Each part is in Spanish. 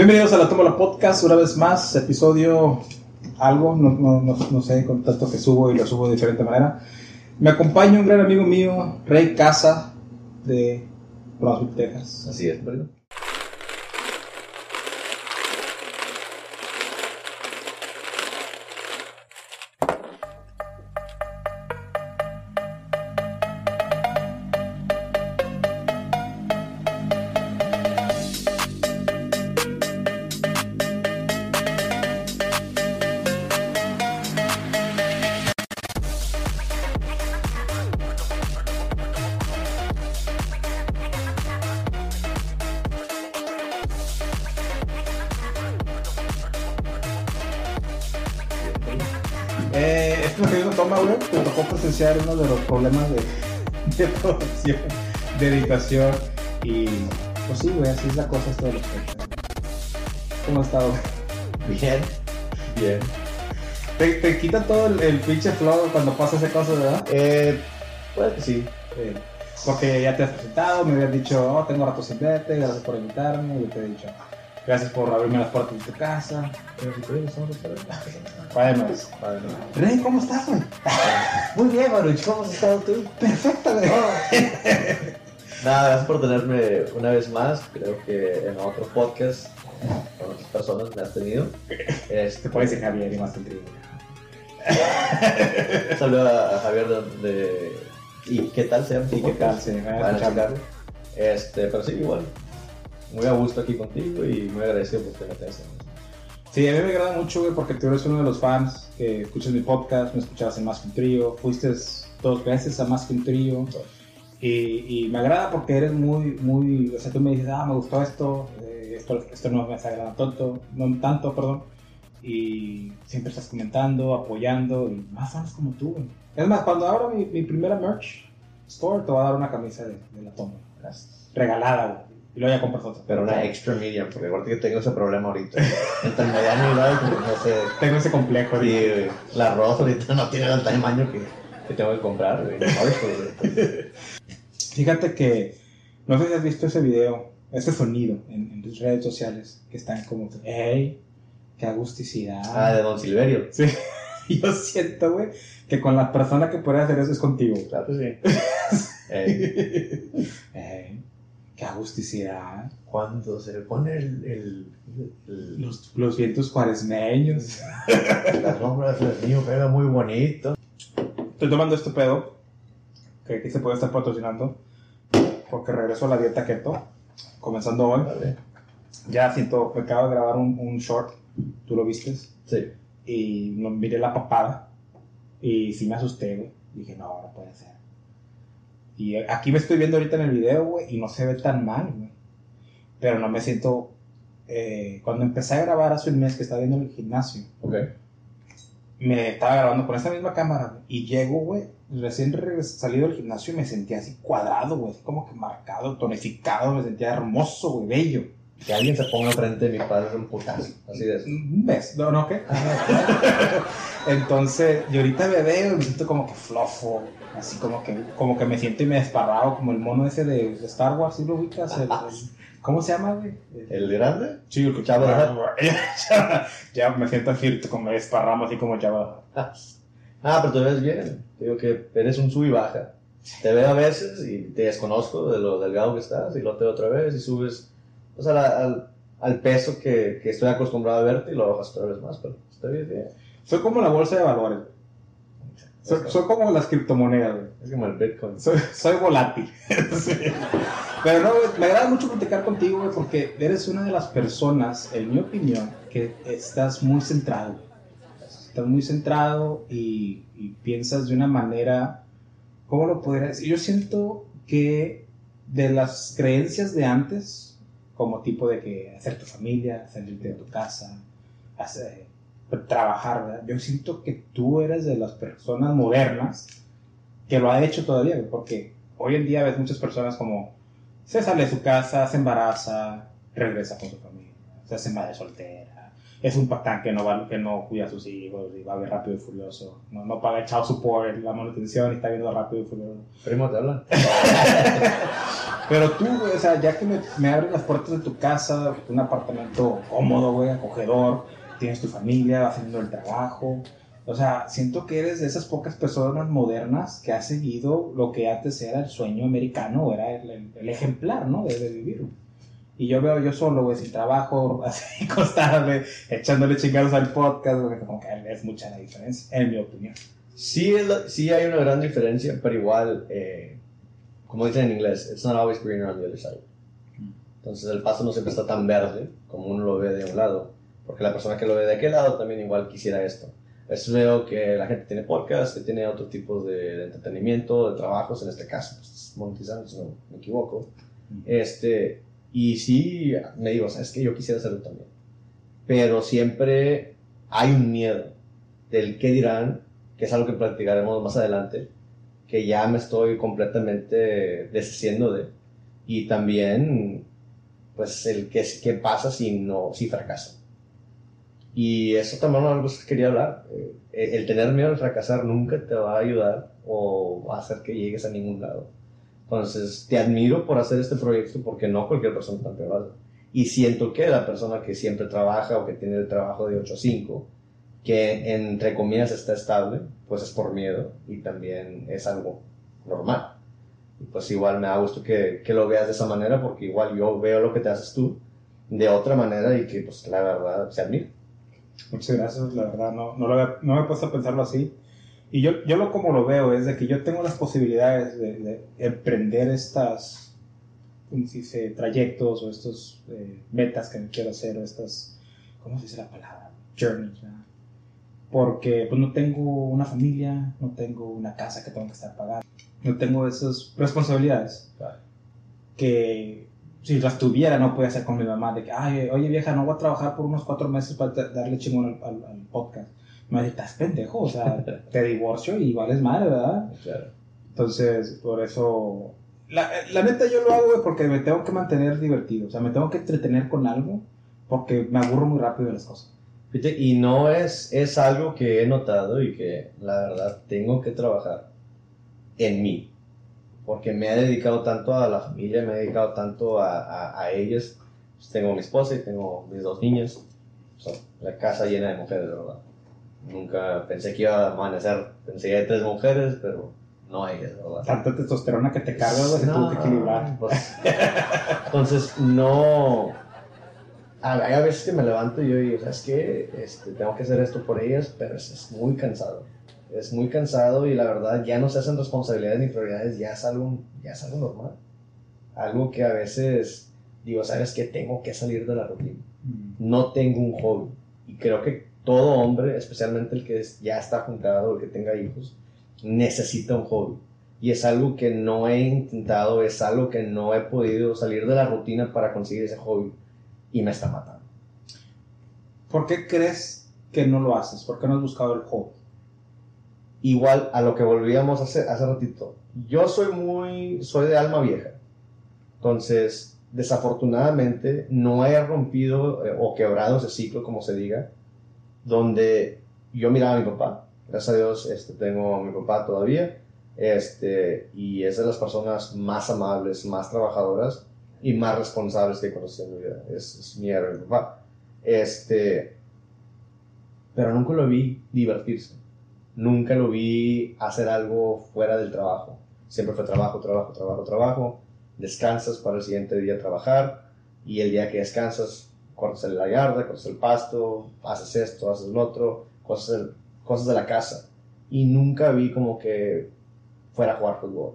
Bienvenidos a la Tómala Podcast, una vez más, episodio algo, no, no, no, no sé, con tanto que subo y lo subo de diferente manera. Me acompaña un gran amigo mío, Rey Casa, de Brownsville, Texas. Así es, ¿verdad? De editación y pues sí, güey, así es la cosa de los. ¿Cómo has estado? Bien, bien. Te, te quita todo el, el pinche flow cuando pasa esa cosa, ¿verdad? Eh, que sí. Eh, porque ya te has presentado, me habías dicho, oh, tengo rato sin verte, gracias por invitarme, y yo te he dicho, gracias por abrirme las puertas de tu casa. Bueno, Rey, ¿cómo estás, güey? Muy bien, Maruch, ¿cómo has estado tú? Perfecto, güey. Nada, gracias por tenerme una vez más. Creo que en otro podcast con otras personas me has tenido. Te Este, puedes decir Javier y más contigo. saludo a a Javier de, de- ¿Y qué tal se llama? ¿Y qué tal? Me checarlo. Este, pero sí, igual. Muy a gusto aquí contigo y muy agradecido por que me tengas. Sí, a mí me agrada mucho, güey, porque tú eres uno de los fans que escuchas mi podcast, me escuchabas en Más que un Trío, fuiste dos veces a Más que un Trío. Y, y me agrada porque eres muy, muy, o sea, tú me dices, ah, me gustó esto, eh, esto, esto no me agrada tanto, no tanto, perdón. Y siempre estás comentando, apoyando, y más fans como tú, güey. Es más, cuando abra mi, mi primera merch store, te voy a dar una camisa de, de la toma, regalada, güey. Y luego ya compras otra. Pero una extra medium, porque igual que tengo ese problema ahorita. Entre el mediano y large, pues, no sé. Tengo ese complejo. Sí, güey. la arroz ahorita no tiene el tamaño que, que tengo que comprar, güey. Pues, güey. Fíjate que, no sé si has visto ese video, ese sonido en, en tus redes sociales, que están como, hey, qué agusticidad. Ah, de Don Silverio. Sí, yo siento, güey, que con la persona que puede hacer eso es contigo. Claro que sí. Eh, hey, qué agusticidad. cuando se le pone el, el, el- Los, los vientos cuaresmeños. la sombra del niño pega muy bonito. Estoy tomando este pedo, que aquí se puede estar patrocinando, porque regreso a la dieta keto, comenzando hoy. Vale. Ya siento, me acabo de grabar un, un short, tú lo vistes. Sí. y no miré la papada y sí me asusté, güey. Dije, no, no puede ser. Y aquí me estoy viendo ahorita en el video, güey, y no se ve tan mal, güey. Pero no me siento... eh, cuando empecé a grabar hace un mes que estaba viendo en el gimnasio, me estaba grabando con esta misma cámara, y llego, güey, recién salido del gimnasio y me sentía así cuadrado, güey, así como que marcado, tonificado, me sentía hermoso, güey, bello. Que alguien se ponga enfrente de mi padre es un putazo. Así de eso. Un mes, ¿no? ¿No qué? Entonces, y ahorita me veo y me siento como que flofo, así como que, como que me siento y me desparrado, como el mono ese de, de Star Wars, ¿sí lo ubicas? El- ¿Cómo se llama, güey? ¿El grande? Sí, el que the ya me siento así, como me desparramos así como Jabba. Ah, pero te ves bien. Te digo que eres un sub y baja. Te veo a veces y te desconozco de lo delgado que estás y lo te veo otra vez y subes pues, a la- al, al peso que, que estoy acostumbrado a verte y lo bajas otra vez más, pero está bien, bien. Soy como la bolsa de valores. Soy, soy como las criptomonedas, güey. Es como el Bitcoin. Soy, soy volátil. Sí. Pero no, me agrada mucho platicar contigo, güey, porque eres una de las personas, en mi opinión, que estás muy centrado. Estás muy centrado y, piensas de una manera, ¿cómo lo podría decir? Yo siento que de las creencias de antes, como tipo de que hacer tu familia, salirte de tu casa, trabajar. Yo siento que tú eres de las personas modernas que lo ha hecho todavía, porque hoy en día ves muchas personas como se sale de su casa, se embaraza, regresa con su familia, se hace madre soltera, es un patán que no, va, que no cuida a sus hijos y va a ver rápido y furioso. No, no paga echado support, la manutención y está viendo rápido y furioso. Primo, te hablan. Pero tú, güey, o sea, ya que me, me abres las puertas de tu casa, un apartamento cómodo, güey, acogedor, tienes tu familia, vas haciendo el trabajo. O sea, siento que eres de esas pocas personas modernas que ha seguido lo que antes era el sueño americano, era el, el- el ejemplar, ¿no? De, de vivirlo. Y yo veo yo solo, güey, sin trabajo, así acostado, güey, echándole chingados al podcast, güey, como que es mucha la diferencia, en mi opinión. Sí, es la- sí hay una gran diferencia, pero igual, eh, como dicen en inglés, it's not always greener on the other side. Entonces el paso no siempre está tan verde como uno lo ve de un lado, porque la persona que lo ve de aquel lado también igual quisiera esto. Veces veo que la gente tiene podcast, que tiene otro tipo de, de entretenimiento, de trabajos, en este caso, pues, monetizando, si no me equivoco. Este, y sí, me digo, sabes que yo quisiera hacerlo también. Pero siempre hay un miedo del qué dirán, que es algo que platicaremos más adelante, que ya me estoy completamente deshaciendo de. Y también, pues, el qué, qué pasa si no, si fracaso. Y eso también es algo que quería hablar. Eh, El, tener miedo al fracasar nunca te va a ayudar o va a hacer que llegues a ningún lado. Entonces, te admiro por hacer este proyecto porque no cualquier persona tan lo. Y siento que la persona que siempre trabaja o que tiene el trabajo de 8 a 5, que entre comillas está estable, pues es por miedo y también es algo normal. Y pues igual me da gusto que, que lo veas de esa manera porque igual yo veo lo que te haces tú de otra manera y que pues la verdad se admira. Muchas gracias, la verdad, no, no me he puesto a pensarlo así. Y yo, yo lo como lo veo es de que yo tengo las posibilidades de, de emprender estas, ¿cómo se dice? Trayectos o estos eh, metas que quiero hacer o estas, ¿cómo se dice la palabra? Journeys, ¿verdad? Porque pues no tengo una familia, no tengo una casa que tengo que estar pagando, no tengo esas responsabilidades Claro. que si las tuviera no podía hacer con mi mamá de que, ay, oye vieja, no voy a trabajar por unos cuatro meses para da- darle chingón al, al- al podcast. Me dice, estás pendejo, o sea, te divorcio y vales madre, ¿verdad? Claro. Entonces, por eso, la, la neta yo lo hago güey, porque me tengo que mantener divertido, o sea, me tengo que entretener con algo porque me aburro muy rápido de las cosas. Fíjate, Y no es, es algo que he notado y que la verdad tengo que trabajar en mí. Porque me he dedicado tanto a la familia, me he dedicado tanto a, a, a ellas. Pues tengo mi esposa y tengo mis dos niñas. O sea, la casa llena de mujeres, de verdad. Nunca pensé que iba a amanecer. Pensé que hay tres mujeres, pero no de verdad. Tanta testosterona que te carga, güey, No, que equilibrar. pues, entonces, no. a- Hay a veces que me levanto y yo digo, ¿sabes qué? Este, tengo que hacer esto por ellas, pero es, es muy cansado. Es muy cansado y la verdad ya no se hacen responsabilidades ni prioridades, ya es algo, ya es algo normal. Algo que a veces digo, ¿sabes qué? Tengo que salir de la rutina Mm. no tengo un hobby. Y creo que todo hombre, especialmente el que ya está juntado, el que tenga hijos, necesita un hobby. Y es algo que no he intentado, es algo que no he podido salir de la rutina para conseguir ese hobby. Y me está matando. ¿Por qué crees que no lo haces? ¿Por qué no has buscado el hobby? Igual a lo que volvíamos hace, hace ratito. Yo soy muy, soy de alma vieja. Entonces, desafortunadamente, no he rompido eh, o quebrado ese ciclo, como se diga, donde yo miraba a mi papá. Gracias a Dios este, tengo a mi papá todavía. Este, y es de las personas más amables, más trabajadoras y más responsables que he conocido en mi vida. Es, es mi héroe, mi papá. Este, pero nunca lo vi divertirse. Nunca lo vi hacer algo fuera del trabajo. Siempre fue trabajo, trabajo, trabajo, trabajo. Descansas para el siguiente día trabajar. Y el día que descansas, cortas la yarda, cortas el pasto, haces esto, haces lo otro, cosas, del- cosas de la casa. Y nunca vi como que fuera a jugar fútbol.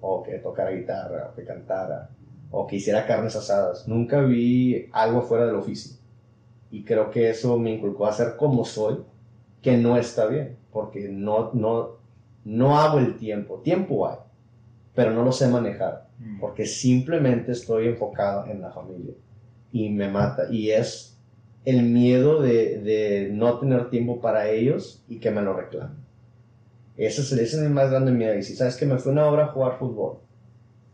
O que tocara guitarra, o que cantara, o que hiciera carnes asadas. Nunca vi algo fuera del oficio. Y creo que eso me inculcó a ser como soy, que no está bien, porque no, no, no hago el tiempo. Tiempo hay, pero no lo sé manejar, porque simplemente estoy enfocado en la familia y me mata. Y es el miedo de, no tener tiempo para ellos y que me lo reclamen. Ese es, ese es mi más grande miedo. Y si sabes que me fue una hora a jugar fútbol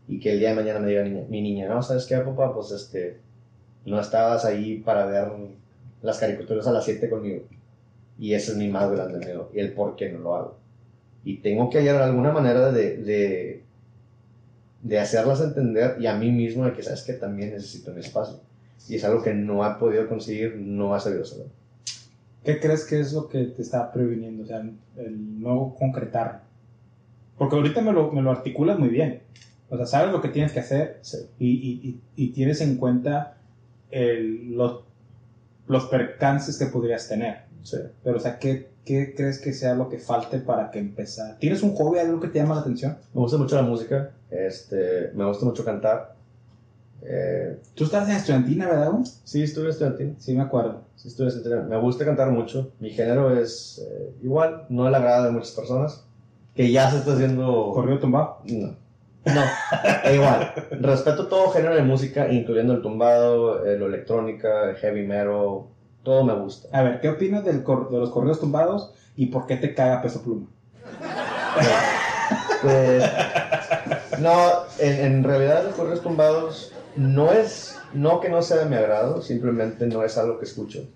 y que el día de mañana me diga mi niña, no, ¿sabes qué, papá? Pues este, no estabas ahí para ver las caricaturas a las 7 conmigo. Y ese es mi más grande miedo. Y el por qué no lo hago. Y tengo que hallar alguna manera de, de, de hacerlas entender y a mí mismo de que sabes que también necesito mi espacio. Y es algo que no ha podido conseguir, no ha sabido saber. ¿Qué crees que es lo que te está previniendo? O sea, el no concretar. Porque ahorita me lo, me lo articulas muy bien. O sea, sabes lo que tienes que hacer Sí. y, y, y, y tienes en cuenta el, los, los percances que podrías tener. Sí. Pero, o sea, ¿qué, ¿qué crees que sea lo que falte para que empezar? ¿Tienes un hobby, algo que te llama la atención? Me gusta mucho la música, este, me gusta mucho cantar. Eh, Tú estás en estudiantina, ¿verdad? sí, estuve estudiantil. Sí, me acuerdo. Sí, estuve estudiantil. Me gusta cantar mucho. Mi género es eh, igual, no el agrado de muchas personas. Que ya se está haciendo. ¿Corrido tumbado? No. No, e igual. Respeto todo género de música, incluyendo el tumbado, eh, lo electrónica, el heavy metal. Todo me gusta. A ver, ¿qué opinas del cor- de los corridos tumbados y por qué te caga peso pluma? Pues, no, en, en realidad los correos tumbados no es, no que no sea de mi agrado, simplemente no es algo que escucho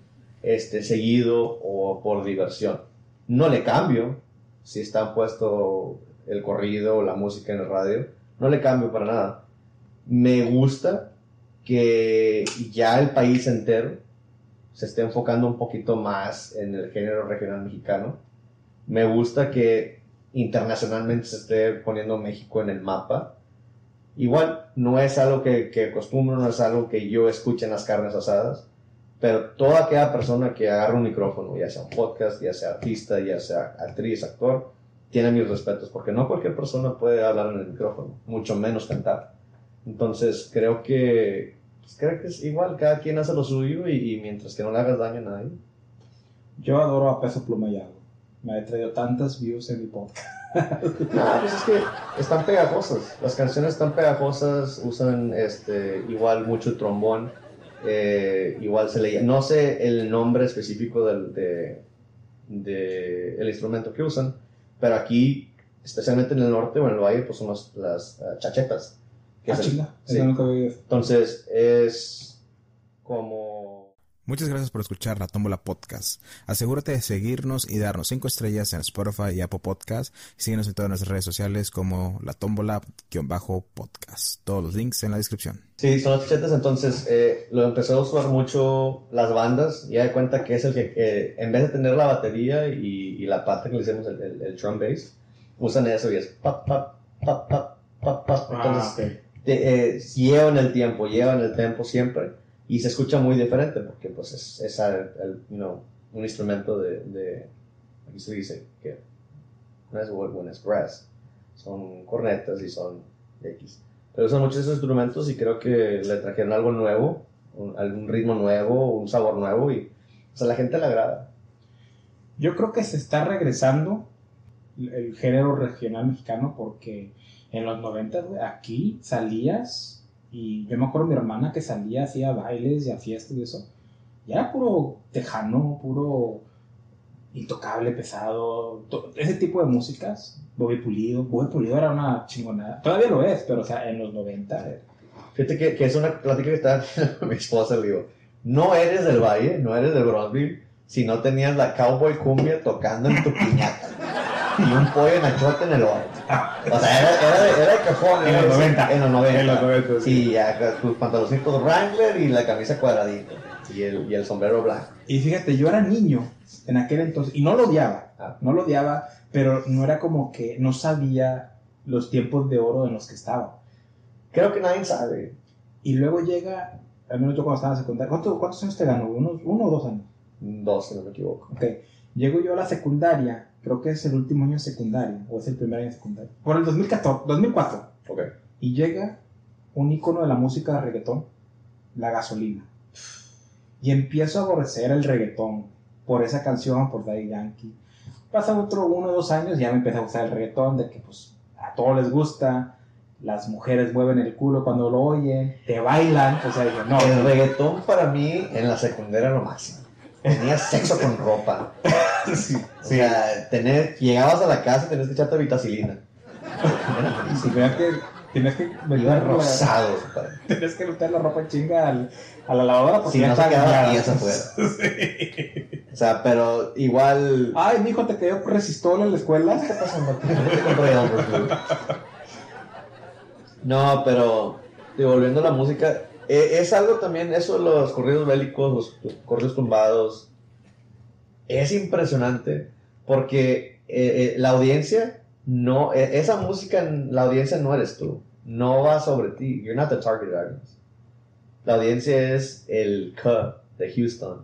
este, seguido o por diversión. No le cambio si está puesto el corrido o la música en el radio, no le cambio para nada. Me gusta que ya el país entero se esté enfocando un poquito más en el género regional mexicano. Me gusta que internacionalmente se esté poniendo México en el mapa. Igual, no es algo que, que acostumbro, no es algo que yo escuche en las carnes asadas, pero toda aquella persona que agarra un micrófono, ya sea un podcast, ya sea artista, ya sea actriz, actor, tiene mis respetos, porque no cualquier persona puede hablar en el micrófono, mucho menos cantar. Entonces, creo que, pues, creo que es igual, cada quien hace lo suyo y, mientras que no le hagas daño a nadie. Yo adoro a peso pluma. Me ha traído tantas views en mi podcast. No, pues es que están pegajosas. Las canciones están pegajosas, usan este, igual mucho trombón. eh, igual se le No sé el nombre específico del de, de el instrumento que usan, pero aquí, especialmente en el norte o en el valle, pues son las, las, ah, chachetas. que Ah, es el- chinga. sí. Entonces, es como. Muchas gracias por escuchar La Tómbola Podcast. Asegúrate de seguirnos y darnos 5 estrellas en Spotify y Apple Podcast. Síguenos en todas nuestras redes sociales como La Tómbola-podcast. Todos los links en la descripción. Sí, son las chachetas, entonces eh, lo empezó a usar mucho las bandas, y ya de cuenta que es el que, eh, en vez de tener la batería y, y la parte que le hicimos el, el, el drum bass, usan eso y es pap, pap, pap, pap, pap, pap. Entonces, te- eh, llevan el tiempo, llevan el tiempo siempre, y se escucha muy diferente, porque pues es, es el, el, you know, un instrumento de, de, aquí se dice que no es bueno, es brass, son cornetas y son X. Pero usan muchos esos instrumentos y creo que le trajeron algo nuevo, un, algún ritmo nuevo, un sabor nuevo y o sea, la gente le agrada. Yo creo que se está regresando el género regional mexicano porque en los 90 güey, aquí salías y yo me acuerdo de mi hermana que salía hacía bailes y a fiestas y eso. Y era puro tejano, puro intocable, pesado, ese tipo de músicas. Bobby Pulido, Bobby Pulido era una chingonada. Todavía lo es, pero o sea, en los 90 eh, Fíjate que, es una plática que con mi esposa, le digo, no eres del Valle, no eres de Bronzeville, si no tenías la cowboy cumbia tocando en tu piñata y un pollo en achote en el ojo. O sea, era, era, de, era de cajón. En los de- 90. En los 90. En los 90, sí. Sí, ya, tus pantaloncitos Wrangler y la camisa cuadradita y el, y el sombrero blanco. Y fíjate, yo era niño en aquel entonces y no lo odiaba, Ah. no lo odiaba, pero no era como que no sabía los tiempos de oro en los que estaba. Creo que nadie sabe. Y luego llega, al menos yo cuando estaba en secundaria, ¿cuánto- ¿cuántos años te ganó? ¿Unos, ¿Uno o dos años? Dos, si no me equivoco. Ok, llego yo a la secundaria, creo que es el último año de secundaria, o es el primer año de secundaria, por el 2014, 2004, Ok. y llega un icono de la música de reggaetón, la gasolina. Y empiezo a aborrecer el reggaetón por esa canción, por Daddy Yankee. Pasa otro uno o dos años y ya me empieza a gustar el reggaetón, de que pues a todos les gusta, las mujeres mueven el culo cuando lo oyen, te bailan, o sea, dije, no, El reggaetón para mí en la secundaria lo máximo. Tenías sexo con ropa. sí, O sea, tener, llegabas a la casa y tenías que echarte vitacilina. Era Y vean que Tienes que meter padre. tienes que meter la ropa en chinga al- a la lavadora porque Si no se quedaba días afuera. O sea, pero igual. Ay, mijo, te quedó resistol en la escuela. ¿Qué está pasando? No, pero digo, volviendo a la música, eh, es algo también, eso los corridos bélicos, los corridos tumbados, es impresionante porque eh, eh, la audiencia no, eh, esa música, la audiencia no eres tú, no va sobre ti, you're not the target audience. La audiencia es el K de Houston,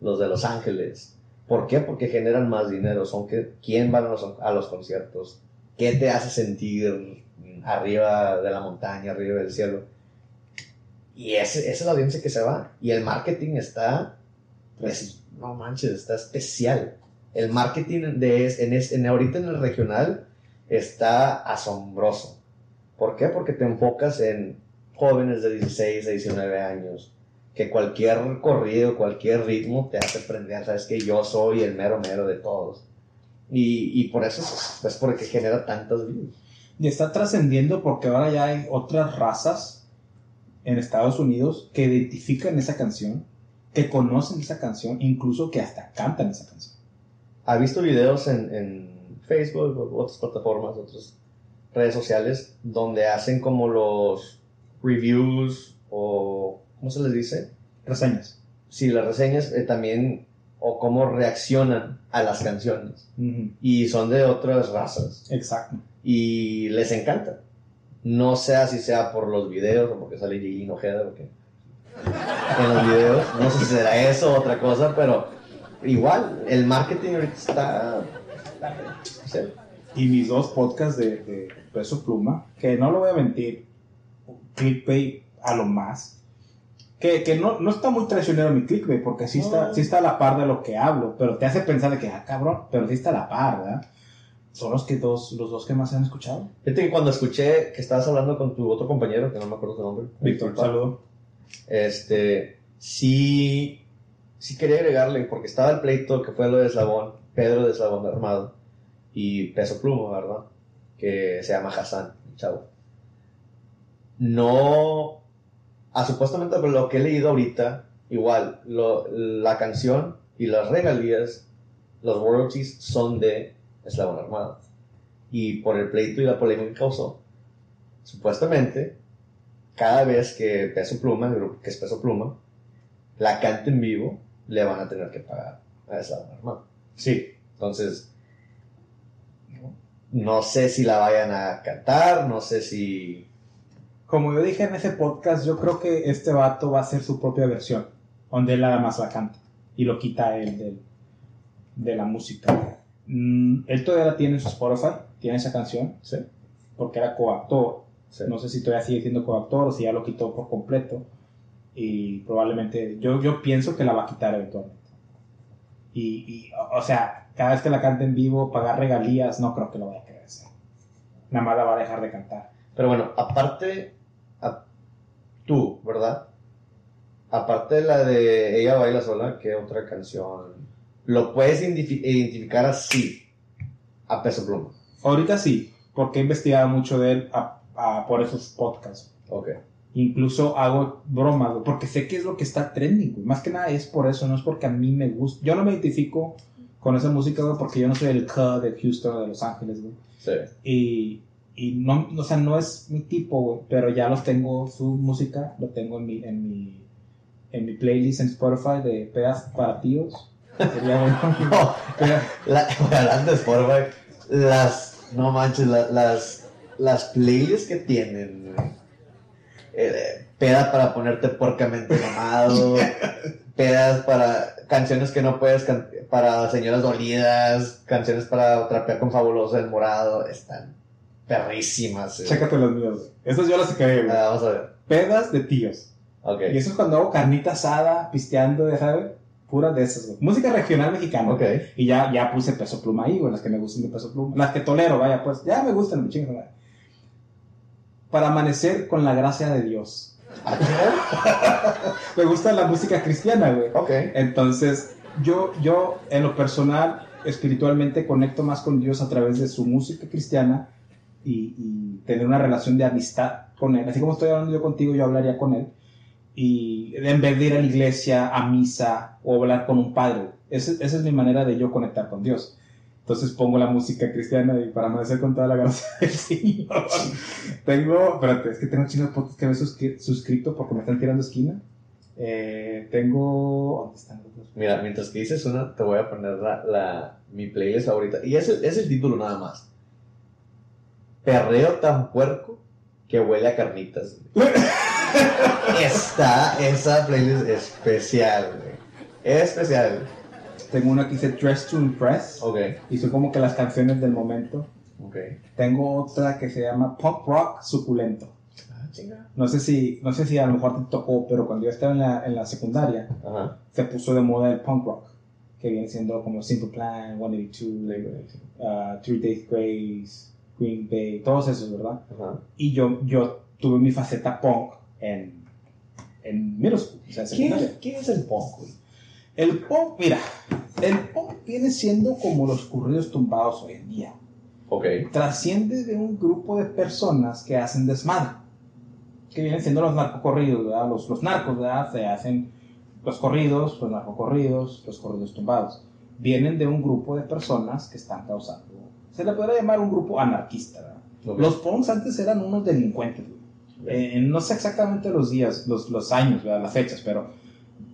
los de Los Ángeles. ¿Por qué? Porque generan más dinero, son que, quién van a los, a los conciertos, qué te hace sentir arriba de la montaña, arriba del cielo. Y esa es la audiencia que se va. Y el marketing está, es- no manches, está especial. El marketing de en, en ahorita en el regional está asombroso. ¿Por qué? Porque te enfocas en jóvenes de 16 a 19 años, que cualquier corrido, cualquier ritmo te hace aprender, sabes que yo soy el mero mero de todos. Y, y por eso es, es porque genera tantas views. Y está trascendiendo porque ahora ya hay otras razas en Estados Unidos que identifican esa canción, que conocen esa canción, incluso que hasta cantan esa canción. ¿Ha visto videos en, en Facebook o otras plataformas, otras redes sociales, donde hacen como los reviews o, ¿cómo se les dice? Reseñas. Sí, las reseñas eh, también, o cómo reaccionan a las canciones. Ujú, Y son de otras razas. Exacto. y les encanta. No sé si sea por los videos o porque sale Gigi Ojeda porque en los videos, no sé si será eso o otra cosa, pero igual, el marketing ahorita está... sé. Y mis dos podcasts de, de Peso Pluma, que no lo voy a mentir, clickbait a lo más. Que, que no, no está muy traicionero mi clickbait, porque sí está, No. sí está a la par de lo que hablo, pero te hace pensar de que, ah, cabrón, pero sí está a la par, ¿verdad? Son los, que dos, los dos que más se han escuchado. Fíjate que cuando escuché que estabas hablando con tu otro compañero, que no me acuerdo su nombre, Víctor, saludo. este, sí, sí quería agregarle, porque estaba el pleito que fue lo de Eslabón, Pedro de Eslabón Armado, y Peso Pluma, ¿verdad? Que se llama Hassan, chavo. No, a supuestamente por lo que he leído ahorita, igual, lo- la canción y las regalías, los royalties son de Eslabón Armado. Y por el pleito y la polémica que causó, supuestamente, cada vez que Peso Pluma, el grupo que es Peso Pluma, la cante en vivo, le van a tener que pagar a Eslabón Armado. Sí. Entonces, no sé si la vayan a cantar, no sé si... Como yo dije en ese podcast, yo creo que este vato va a hacer su propia versión, donde él nada más la canta y lo quita él del- de la música. Mm, él todavía la tiene en su Spotify, tiene esa canción, Sí. porque era coactor. Sí. No sé si todavía sigue siendo coactor o si ya lo quitó por completo. Y probablemente, yo, yo pienso que la va a quitar eventualmente. Y, y, o- sea, cada vez que la cante en vivo, pagar regalías, no creo que lo vaya a querer hacer. Nada más la va a dejar de cantar. Pero bueno, aparte, a- tú, ¿verdad? Aparte de la de Ella baila sola, ¿qué otra canción? Lo puedes identifi- identificar así, a Peso Pluma. Ahorita sí, porque he investigado mucho de él a- a- por esos podcasts. Ok. Incluso hago bromas, porque sé que es lo que está trending, güey. Más que nada es por eso, no es porque a mí me gusta. Yo no me identifico con esa música, güey, porque yo no soy el K de Houston o de Los Ángeles, güey. Sí. Y, y no, o sea, no es mi tipo, güey, pero ya los tengo, su música, lo tengo en mi, en mi, en mi playlist en Spotify de pedas para tíos. Sería bueno. No, la, de Spotify, las, no manches, la- las, las playlists que tienen, güey. Eh, peda para ponerte porcamente mamado, pedas para canciones que no puedes, can- para señoras dolidas, canciones para trapear con fabuloso el morado, están perrísimas. güey. Chécate los míos, güey. Esas yo las creé, güey. Ah, vamos a ver. Pedas de tíos. Ok. Y eso es cuando hago carnita asada, pisteando, ya sabes, puras de esas, güey. Música regional mexicana. Ok. Y ya, ya puse peso pluma ahí, güey, las que me gustan de peso pluma. Las que tolero, vaya, pues, ya me gustan, me chingan. madre. Para amanecer con la gracia de Dios. Ah, ¿qué? Me gusta la música cristiana, güey. Ok. Entonces, yo, yo, en lo personal, espiritualmente, conecto más con Dios a través de su música cristiana y, y tener una relación de amistad con él. Así como estoy hablando yo contigo, yo hablaría con él. Y en vez de ir a la iglesia, a misa o hablar con un padre. Esa, esa es mi manera de yo conectar con Dios. Entonces pongo la música cristiana y para amanecer con toda la gracia del Señor. tengo, espérate, es que tengo chinos podcasts que me he suscri- suscrito porque me están tirando esquina. Eh, tengo. ¿Dónde están los? Mira, mientras que dices una, te voy a poner la, la- mi playlist favorita. Y es el, es el título nada más. Perreo tan puerco que huele a carnitas. Está esa playlist especial, güey. Especial. Tengo una que dice Dress to Impress. Ok, Y son como que las canciones del momento. ok. Tengo otra que se llama Pop Rock Suculento. Ah, chinga. No sé si, no sé si a lo mejor te tocó, pero cuando yo estaba en la, en la secundaria, Ajá. se puso de moda el punk rock, que viene siendo como Simple Plan, 182, uh, Three Days Grace, Green Bay, todos esos, ¿verdad? Ajá. Y yo, yo tuve mi faceta punk en, en middle school, o sea, ¿Quién, secundaria. es- el punk, güey? El punk, mira, el punk viene siendo como los corridos tumbados hoy en día. Ok. Trasciende de un grupo de personas que hacen desmadre. Que vienen siendo los narcocorridos, ¿verdad? Los, los narcos, ¿verdad? Se hacen los corridos, los narcocorridos, los corridos tumbados. Vienen de un grupo de personas que están causando. Se le podría llamar un grupo anarquista, ¿verdad? Los punks antes eran unos delincuentes. Eh, no sé exactamente los días, los, los años, las fechas, pero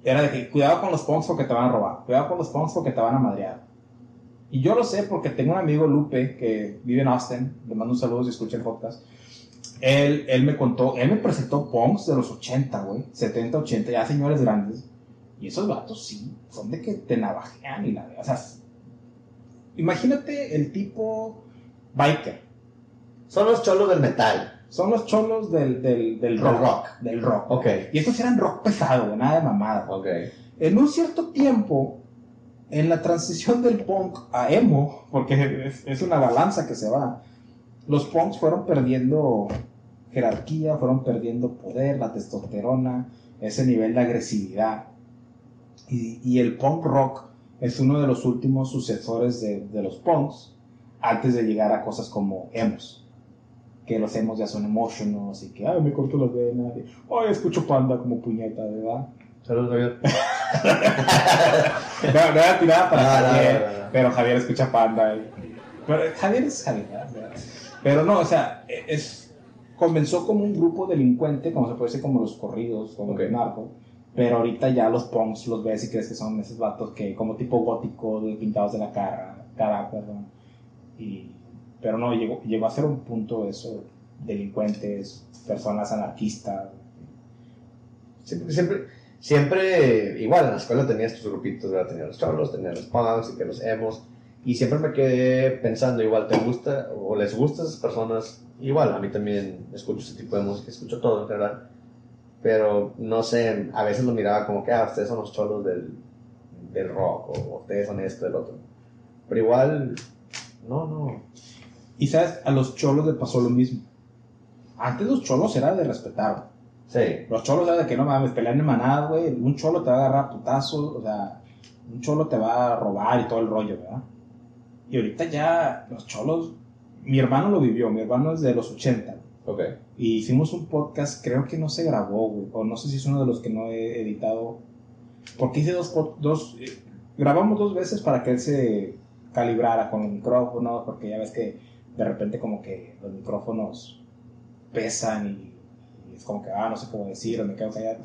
era de que cuidado con los punks porque te van a robar, cuidado con los punks porque te van a madrear. Y yo lo sé porque tengo un amigo Lupe que vive en Austin, le mando un saludo si escucha el podcast. Él, él me contó, él me presentó punks de los 80, güey, 70, 80, ya señores grandes. Y esos vatos sí, son de que te navajean y la... O sea, imagínate el tipo biker. Son los cholos del metal. Son los cholos del, del, del rock, rock. Del rock. Ok. Y estos eran rock pesado, nada de mamada. Ok. En un cierto tiempo, en la transición del punk a emo, porque es, es una balanza que se va, los punks fueron perdiendo jerarquía, fueron perdiendo poder, la testosterona, ese nivel de agresividad. Y, y el punk rock es uno de los últimos sucesores de, de los punks, antes de llegar a cosas como emos. Que los emos ya son emotionals y que, ay, me corto las venas, y, ay, escucho panda como puñeta, ¿verdad? Saludos, Javier. No, no era tirada para No, no, Javier, no, no. pero Javier escucha Panda. y- pero Javier es Javier, ¿verdad? Pero no, o sea, es, comenzó como un grupo delincuente, como se puede decir, como los corridos, como Ok. el narco. Pero ahorita ya los punks los ves y crees que son esos vatos que, como tipo gótico, pintados de la cara, cara, perdón. Y, pero no, llegó, llegó a ser un punto eso, delincuentes, personas anarquistas. Siempre, siempre, siempre, igual en la escuela tenías tus grupitos, ¿verdad? Tenías los cholos, tenías los punks y que los emos. Y siempre me quedé pensando, igual, ¿te gusta o les gusta a esas personas? Igual, a mí también escucho ese tipo de música, escucho todo general. Pero, no sé, a veces lo miraba como que, ah, ustedes son los cholos del, del rock, o ustedes son esto, del otro. Pero igual, no, no. Y sabes, a los cholos les pasó lo mismo. Antes los cholos era de respetar. Sí, Los cholos era de que no mames, pelean en manada, güey. Un cholo te va a agarrar a putazos, o sea, un cholo te va a robar y todo el rollo, ¿verdad? Y ahorita ya los cholos, mi hermano lo vivió, mi hermano es de los 80. ok. Y hicimos un podcast, creo que no se grabó, güey, o no sé si es uno de los que no he editado. Porque hice dos, dos eh, grabamos dos veces para que él se calibrara con el micrófono, porque ya ves que de repente como que los micrófonos pesan y, y es como que, ah, no sé cómo decir, o me quedo callado.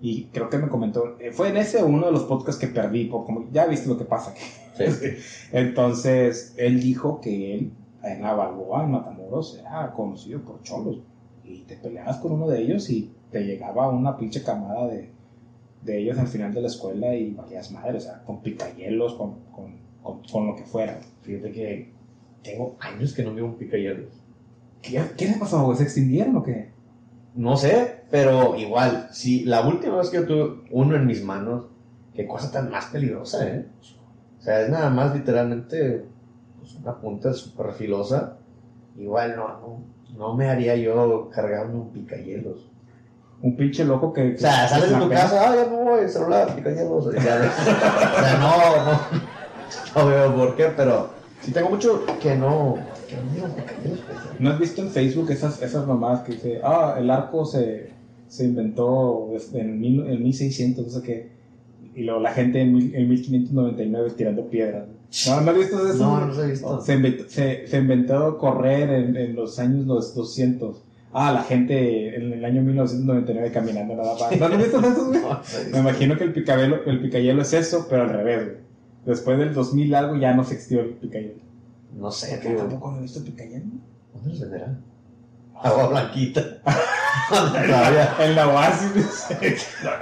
Y creo que me comentó, eh, fue en ese uno de los podcasts que perdí, por como ya viste lo que pasa. Sí. Entonces, él dijo que él en la Balboa, en Matamoros, era conocido por cholos. Y te peleabas con uno de ellos y te llegaba una pinche camada de, de ellos al final de la escuela y valías madre, o sea, con picayelos, con, con, con, con lo que fuera. Fíjate que tengo años que no veo un picayelos. ¿Qué, qué le pasó? ¿Se extinguieron o qué? No sé, pero igual, si la última vez que yo tuve uno en mis manos, qué cosa tan más peligrosa, ¿eh? O sea, es nada más literalmente pues, una punta súper filosa. Igual no, no, no me haría yo cargarme un picayelos. Un pinche loco que... O sea, sales de tu casa, ah, ya no voy, celular, ves. o sea, no, no, no veo por qué, pero Sí, tengo mucho que no. Que no digo, ¿por qué tienes prisa? ¿No has visto en Facebook esas, esas mamadas que dice, ah, el arco se, se inventó en, mil, en 1600, no sé qué, y luego la gente en, mil- en 1599 tirando piedras? ¿No, ¿no has visto eso? No, no los he visto. Se inventó, se, se inventó correr en, en los años los 200. Ah, la gente en el año 1999 caminando nada más. ¿No has visto eso, güey? Me imagino que el picabelo, el picayelo es eso, pero al revés, güey. Después del 2000 algo ya no se extinguió el picayelo. No sé, tío. tampoco no he visto el picayelo. ¿Dónde los venderán? Agua blanquita. En la oasis.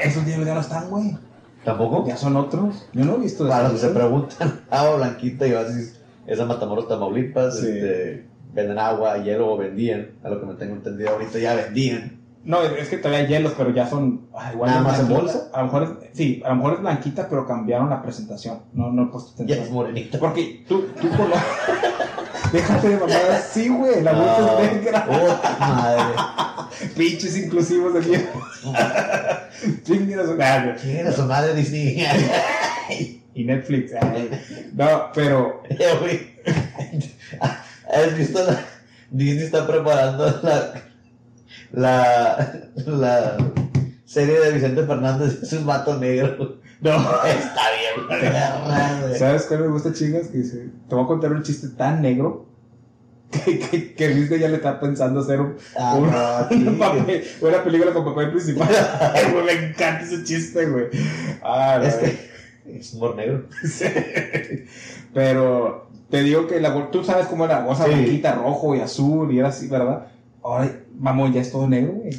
Esos días ya no están, güey. ¿Tampoco? Ya son otros. Yo no he visto Para los que se preguntan, agua blanquita y oasis es de Matamoros, Tamaulipas. Sí. Este, venden agua, hielo o vendían, a lo que me tengo entendido ahorita ya vendían. No, es que todavía hay hielos, pero ya son. ah, igual ¿Nada es más en bolsa? A lo mejor es, sí, a lo mejor es blanquita, pero cambiaron la presentación. No, no he puesto Ya atención. es morenita. Porque tú, tú conoces. Déjate de mamadas. Sí, güey. La bolsa es negra. Puta madre. Pinches inclusivos de mierda. Chingue su madre. ¿Quién era su madre Disney? Y Netflix. ay. No, pero. ¿Has visto la... Disney está preparando la, la, la serie de Vicente Fernández, es un vato negro. No. Está bien, perra, güey. ¿Sabes cuál me gusta, chingas? Que dice: Te voy a contar un chiste tan negro que, que, que Disney ya le está pensando hacer un, Ah, un- no, un papel- una película con papel principal. Ay, güey, me encanta ese chiste, güey. Ah, la Es verdad. que es humor negro. Sí. Pero te digo que la, tú sabes cómo era la cosa Sí. blanquita, rojo y azul y era así, ¿verdad? Ahora, vamos, ya es todo negro, güey.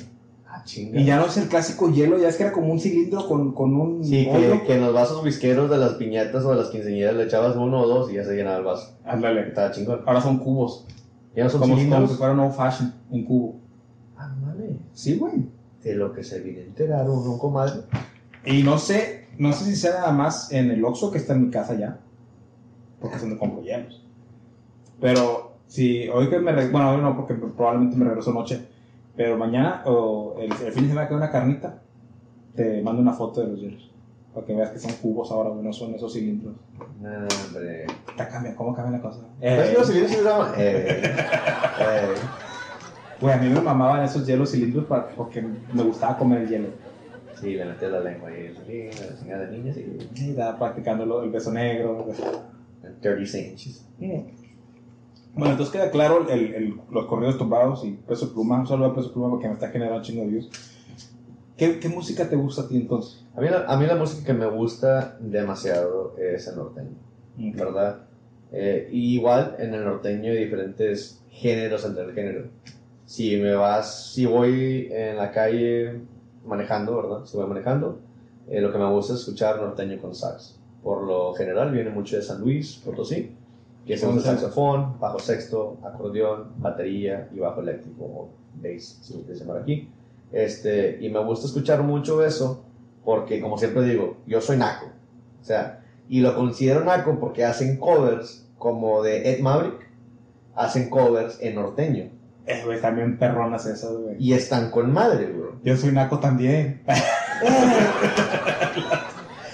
Ah, chinga. Y ya no es el clásico hielo, ya es que era como un cilindro con, con un Sí, que, que en los vasos whiskeros de las piñatas o de las quinceañeras le echabas uno o dos y ya se llenaba el vaso. Ándale. Estaba chingón. Ahora son cubos. Ya no son Como, como cilindros. si fuera un old fashion, un cubo. Ah, vale. Sí, güey. De lo que se viene a enterar uno, comadre. Y no sé, no sé si sea nada más en el Oxxo que está en mi casa ya. Porque es donde compro hielos. Pero si hoy que me bueno, hoy no, porque probablemente me regreso noche. Pero mañana o el, el fin de semana que una carnita, te mando una foto de los hielos. Para que veas que son cubos ahora, no son esos cilindros. No, hombre. Está cambia, ¿cómo cambia la cosa? ¿Ves Eh, que los cilindros usaban? Eh, eh. güey, a mí me mamaban esos hielos cilindros para- porque me gustaba comer el hielo. Sí, le metías la lengua ahí, sí, la chingada de niñas y Y estaba practicando el beso negro. 30 inches. Bueno, entonces queda claro el, el- los corridos tumbados y Peso Pluma. Un saludo a Peso Pluma porque me está generando chingo de views. ¿Qué, qué música te gusta a ti entonces? A mí, la, a mí la música que me gusta demasiado es el norteño, ¿verdad? Eh, y igual en el norteño hay diferentes géneros entre el género. Si me vas, si voy en la calle manejando, ¿verdad? Si voy manejando, eh, lo que me gusta es escuchar norteño con sax. Por lo general viene mucho de San Luis, Potosí, que sax. saxofón, bajo sexto, acordeón, batería y bajo eléctrico, o bass, si lo quieres llamar aquí. Este, y me gusta escuchar mucho eso porque, como siempre digo, yo soy naco. O sea, y lo considero naco porque hacen covers como de Ed Maverick, hacen covers en norteño. Eh, güey, también perronas esas, güey. Y están con madre, bro. Yo soy naco también.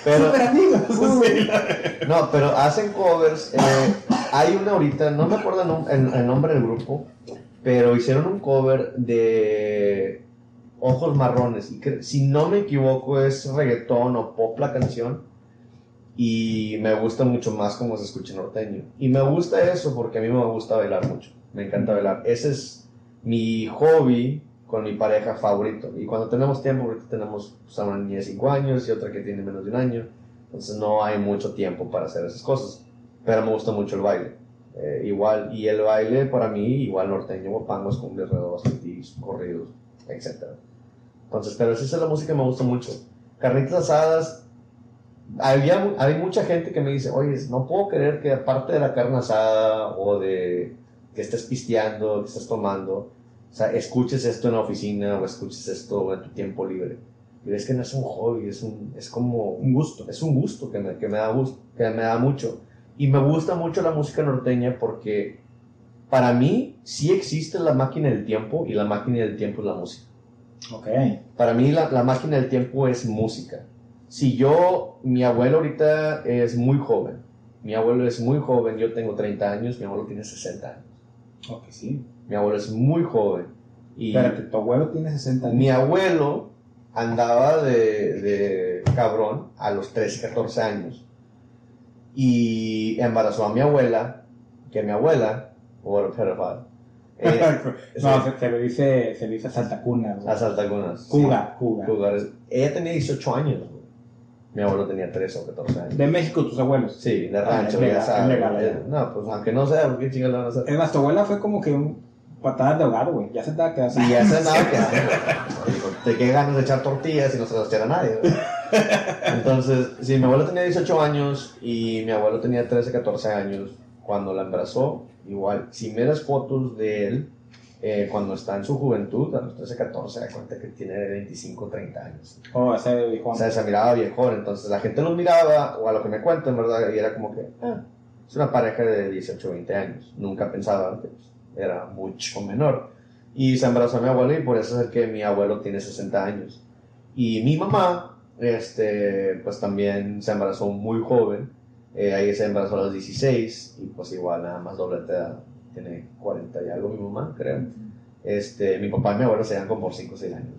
Pero, Sí. no, pero hacen covers. eh, hay una ahorita, no me acuerdo el, nom- el- el nombre del grupo, pero hicieron un cover de Ojos Marrones. Y si no me equivoco, es reggaetón o pop la canción. Y me gusta mucho más como se escucha norteño. Y me gusta eso porque a mí me gusta bailar mucho. Me encanta bailar. Ese es mi hobby con mi pareja favorito. Y cuando tenemos tiempo, ahorita tenemos pues, a una niña de 5 años y otra que tiene menos de un año. Entonces no hay mucho tiempo para hacer esas cosas. Pero me gusta mucho el baile. Eh, igual, y el baile para mí, igual norteño, guapangos, cumbias, redos, titis, corridos, etc. Entonces, pero esa es la música que me gusta mucho. Carnitas asadas, había, hay mucha gente que me dice, oye, no puedo creer que aparte de la carne asada o de que estés pisteando, que estés tomando, o sea, escuches esto en la oficina o escuches esto en tu tiempo libre. Y es que no es un hobby, es, un, es como Un gusto. es un gusto que me, que me da gusto, que me da mucho. Y me gusta mucho la música norteña porque para mí sí existe la máquina del tiempo y la máquina del tiempo es la música. Ok. Para mí la, la máquina del tiempo es música. Si yo, mi abuelo ahorita es muy joven Mi abuelo es muy joven, yo tengo 30 años, mi abuelo tiene 60 años. Ok, sí. Mi abuelo es muy joven. Y Espérate, tu abuelo tiene 60 años. mi abuelo andaba de, de cabrón a los 13, 14 años. Y embarazó a mi abuela, que mi abuela, por pedophile, eh, no, se, se le dice, se le dice Santa Cuna. güey. a Saltacunas. Cuga, Cuga. Lugares. Ella tenía 18 años, güey. Mi abuelo tenía 13 o 14 años. De México, tus abuelos. Sí, de Ah, rancho, es legal, ya sabes. es legal. No, pues aunque no sea, ¿qué chingados le van a hacer? Es más, tu abuela fue como que un patada de ahogado, güey. Ya se estaba quedando. Si ya se nada que hacer. Digo, ¿De qué ganas de echar tortillas si no se las echara nadie? güey? Entonces, sí, mi abuelo tenía 18 años y mi abuelo tenía 13, 14 años cuando la embarazó. Igual, si miras fotos de él eh, cuando está en su juventud, a los 13, 14, da cuenta que tiene 25, 30 años. Oh, ese dijo. O sea, se miraba viejón, entonces la gente los miraba, o a lo que me cuentan, ¿verdad? Y era como que, ah, es una pareja de 18, 20 años. Nunca pensaban que pues, era mucho menor. Y se embarazó a mi abuelo y por eso es el que mi abuelo tiene 60 años. Y mi mamá, este, pues también se embarazó muy joven. Eh, ahí se embarazó a los 16 y pues igual nada más doble de edad. Tiene 40 y algo mi mamá, creo. Este, mi papá y mi abuelo se llevan como por 5 o 6 años.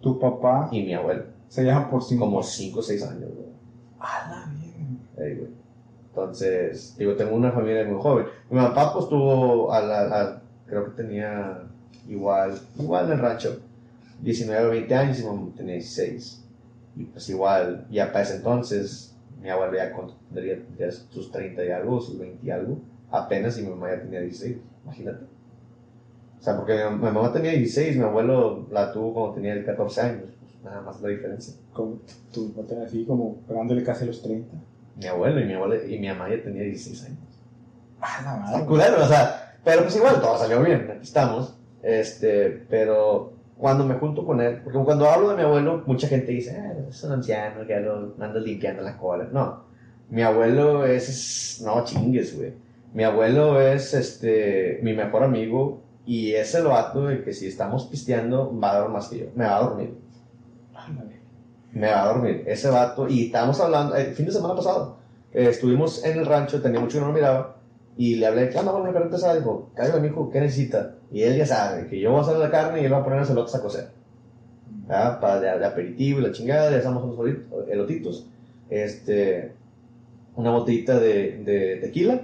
Tu papá Y mi abuelo, se llama por como 5 o 6 años. güey. A la mierda. Ahí, güey. Entonces, digo, tengo una familia muy joven. Mi papá, pues, tuvo, a la, a- creo que tenía igual, igual en el rancho, 19 o 20 años y mi mamá tenía 16. Y pues igual, ya para ese entonces, mi abuelo ya tendría sus 30 y algo, sus 20 y algo, apenas y mi mamá ya tenía 16, imagínate. O sea, porque mi, mi mamá tenía 16, mi abuelo la tuvo cuando tenía 14 años, pues nada más la diferencia. Como, tu papá así como pegándole casi los 30. Mi abuelo y mi abuela y mi mamá ya tenía 16 años. A la madre. culero, o sea, pero pues igual todo salió bien, aquí estamos. Este, pero cuando me junto con él, porque cuando hablo de mi abuelo, mucha gente dice, ah, es un anciano que lo anda limpiando la cola. No, mi abuelo es, es- no chingues, güey. Mi abuelo es, este, mi mejor amigo y es el vato de que si estamos pisteando va a dar más que yo, me va a dormir. Ándale. Me va a dormir, ese vato. Y estábamos hablando, el fin de semana pasado, eh, estuvimos en el rancho, tenía mucho que no lo miraba, y le hablé, ¿qué onda, bueno, carne pesada? Dijo, cállate, mijo, ¿qué necesita? Y él ya sabe que yo voy a hacer la carne y él va a poner las elotes a cocer. ¿verdad? Para de, de aperitivo y la chingada, le hacemos unos elotit- elotitos, este, una botellita de, de tequila,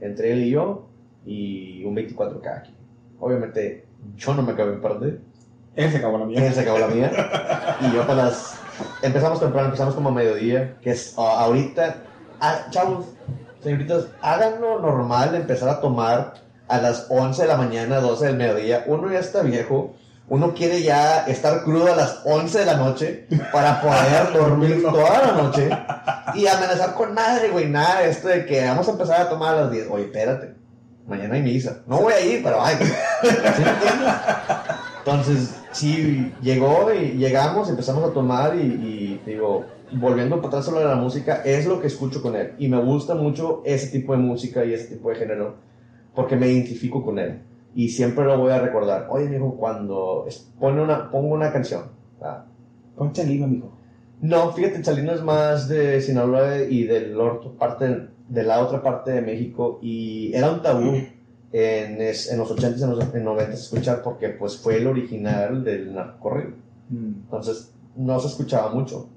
entre él y yo, y un 24 cada quien. Obviamente, yo no me acabé en parte, Él se acabó la él mierda. se acabó la mía. Y yo para las... Empezamos temprano, empezamos como a mediodía, que es ah, ahorita... ah, chavos, señoritas, háganlo normal empezar a tomar a las 11 de la mañana, 12 del mediodía. Uno ya está viejo, uno quiere ya estar crudo a las 11 de la noche para poder dormir toda la noche y amenazar con madre, güey, nada, esto de que vamos a empezar a tomar a las 10. Oye, espérate, mañana hay misa. No voy a ir, pero ay, ¿sí me entiendes? Entonces, sí, llegó y llegamos, empezamos a tomar y, y, digo, volviendo para atrás sobre la música, es lo que escucho con él. Y me gusta mucho ese tipo de música y ese tipo de género, porque me identifico con él. Y siempre lo voy a recordar. Oye, mijo, cuando pone una, pongo una canción. ¿verdad? Pon Chalima, mijo. No, fíjate, Chalino es más de Sinaloa y del norte, parte, de la otra parte de México. Y era un tabú en, es- en los 80s, en los en 90s escuchar, porque pues fue el original del narcocorrido. Mm. Entonces no se escuchaba mucho.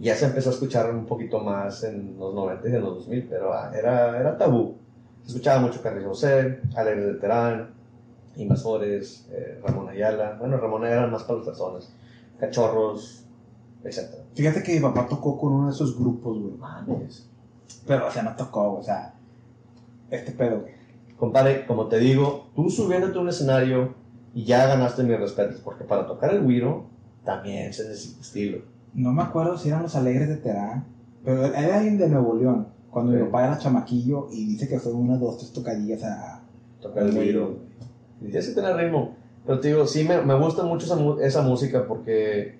Ya se empezó a escuchar un poquito más en los 90 y en los 2000, pero ah, era, era tabú. Se escuchaba mucho Carlos José, Alegre de Terán, Invasores, eh, Ramón Ayala. Bueno, Ramón eran más para las personas. Cachorros, etc. Fíjate que mi papá tocó con uno de esos grupos, güey. Mames. Pero, o sea, no tocó, o sea, este pedo, güey. Compadre, como te digo, tú subiéndote a un escenario y ya ganaste mis respetos, porque para tocar el güiro también se necesita estilo. No me acuerdo si eran los Alegres de Terán, pero era alguien de Nuevo León, cuando mi Sí. papá era chamaquillo y dice que fueron unas dos, tres tocadillas a... Tocar el güiro. Tienes que tener ritmo. Pero te digo, sí, me, me gusta mucho esa, esa música porque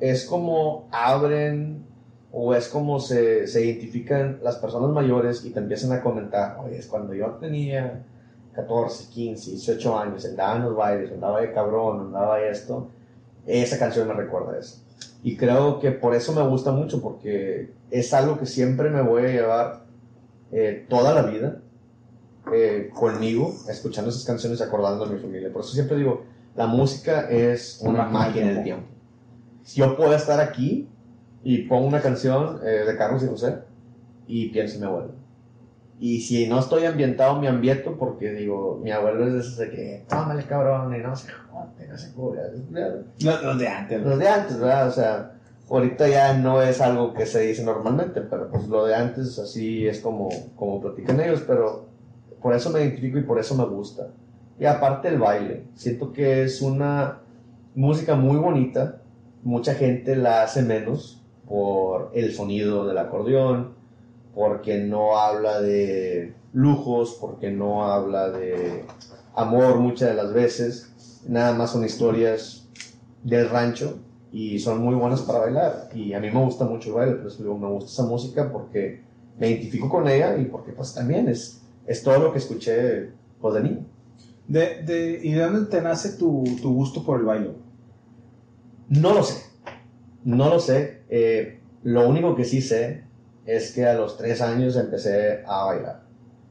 es como abren o es como se, se identifican las personas mayores y te empiezan a comentar, oye, es cuando yo tenía 14, 15, 18 años, andaba en los bailes, andaba de cabrón, andaba de esto, esa canción me recuerda eso. Y creo que por eso me gusta mucho, porque es algo que siempre me voy a llevar eh, toda la vida eh, conmigo, escuchando esas canciones y acordando de mi familia. Por eso siempre digo, la música es una máquina del tiempo. Si yo puedo estar aquí y pongo una canción eh, de Carlos y José y pienso en mi abuelo. Y si no estoy ambientado, me ambiento porque digo, mi abuelo es de esos de que, tómale cabrón, y no se jote, no se cura. Los, los de antes. Los de antes, ¿verdad? O sea, ahorita ya no es algo que se dice normalmente, pero pues lo de antes así es como, como platican ellos, pero por eso me identifico y por eso me gusta. Y aparte el baile, siento que es una música muy bonita, mucha gente la hace menos por el sonido del acordeón, porque no habla de lujos, porque no habla de amor muchas de las veces, nada más son historias del rancho y son muy buenas para bailar. Y a mí me gusta mucho el baile, por eso digo, me gusta esa música porque me identifico con ella y porque pues también es, es todo lo que escuché pues, de niño. De, de, ¿Y de dónde te nace tu, tu gusto por el baile? No lo sé, no lo sé. Eh, lo único que sí sé es que a los tres años empecé a bailar.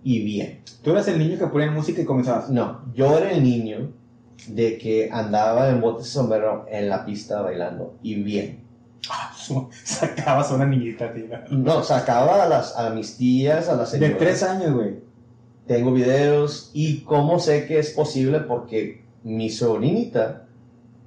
Y bien. ¿Tú eras el niño que ponía música y comenzabas? No, yo era el niño de que andaba en botes de sombrero en la pista bailando. Y bien. Ah, sacabas a una niñita, tío. No, sacaba a, las, a mis tías, a las De señoras. tres años, güey. Tengo videos. Y cómo sé que es posible porque mi sobrinita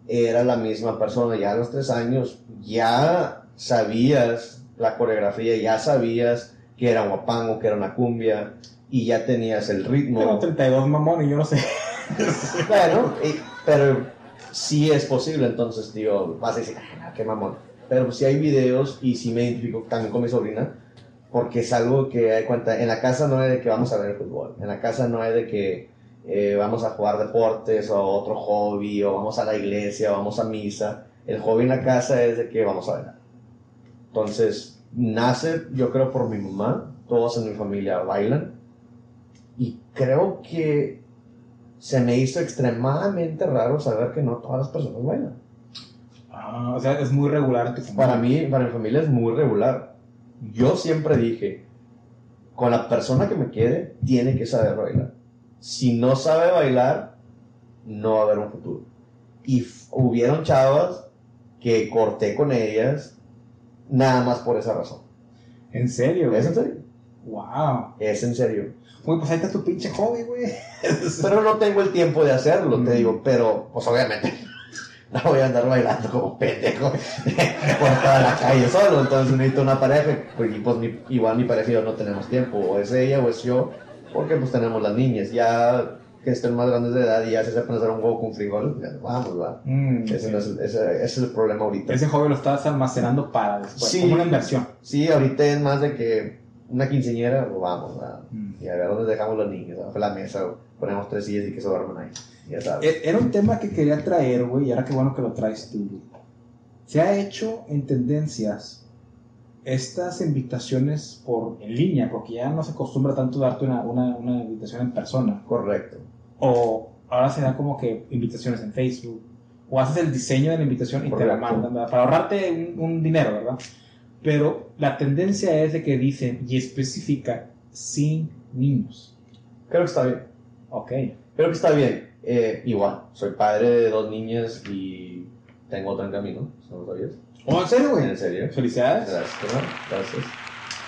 era la misma persona. Ya a los tres años ya sabías la coreografía, ya sabías que era un guapango, que era una cumbia. Y ya tenías el ritmo. Tengo 32 mamón y yo no sé. Bueno, y- pero sí es posible, entonces, digo, vas a decir, "Ah, qué mamón. Pero sí hay videos y sí me identifico también con mi sobrina, porque es algo que hay cuenta. En la casa no hay de que vamos a ver el fútbol, en la casa no hay de que eh, vamos a jugar deportes o otro hobby, o vamos a la iglesia, o vamos a misa. El hobby en la casa es de que vamos a bailar. Entonces, nace, yo creo, por mi mamá, todos en mi familia bailan, y creo que se me hizo extremadamente raro saber que no todas las personas bailan. Ah, o sea, es muy regular tu. Para mí, para mi familia es muy regular. Yo siempre dije, con la persona que me quede, tiene que saber bailar. Si no sabe bailar, no va a haber un futuro. Y hubieron chavas que corté con ellas nada más por esa razón. ¿En serio, güey? ¿Es en serio? Wow. Es en serio. Güey, pues ahí está tu pinche hobby, güey. Pero no tengo el tiempo de hacerlo, te Mm. digo, pero pues obviamente no voy a andar bailando como pendejo por toda la calle solo, entonces necesito una pareja, pues, y pues mi- igual mi pareja y yo no tenemos tiempo, o es ella o es yo, porque pues tenemos las niñas, ya que estén más grandes de edad y ya se sepan hacer un huevo con frijol, ya, vamos, va. Mm, Ese, sí. no es, el- ese- ese es el problema ahorita. Ese hobby lo estás almacenando para después. Sí. Como una inversión. Sí, ahorita es más de que una quinceñera, pues, vamos, va. Mm. y a ver dónde dejamos los niños, abajo de la mesa, ponemos tres sillas y que se duerman ahí, ya sabes. E- Era un tema que quería traer, güey, y ahora qué bueno que lo traes tú, güey. Se ha hecho en tendencias estas invitaciones por en línea, porque ya no se acostumbra tanto darte una, una, una invitación en persona. Correcto. O ahora se da como que invitaciones en Facebook. O haces el diseño de la invitación y te la mandan, ¿verdad? Para ahorrarte un, un dinero, ¿verdad? Pero la tendencia es de que dicen y especifica sin niños. Creo que está bien. Ok. Creo que está bien. Eh, igual, soy padre de dos niñas y tengo otro en camino, ¿no lo sabías? ¿Oh, en serio, güey? ¿En serio? Felicidades. Gracias.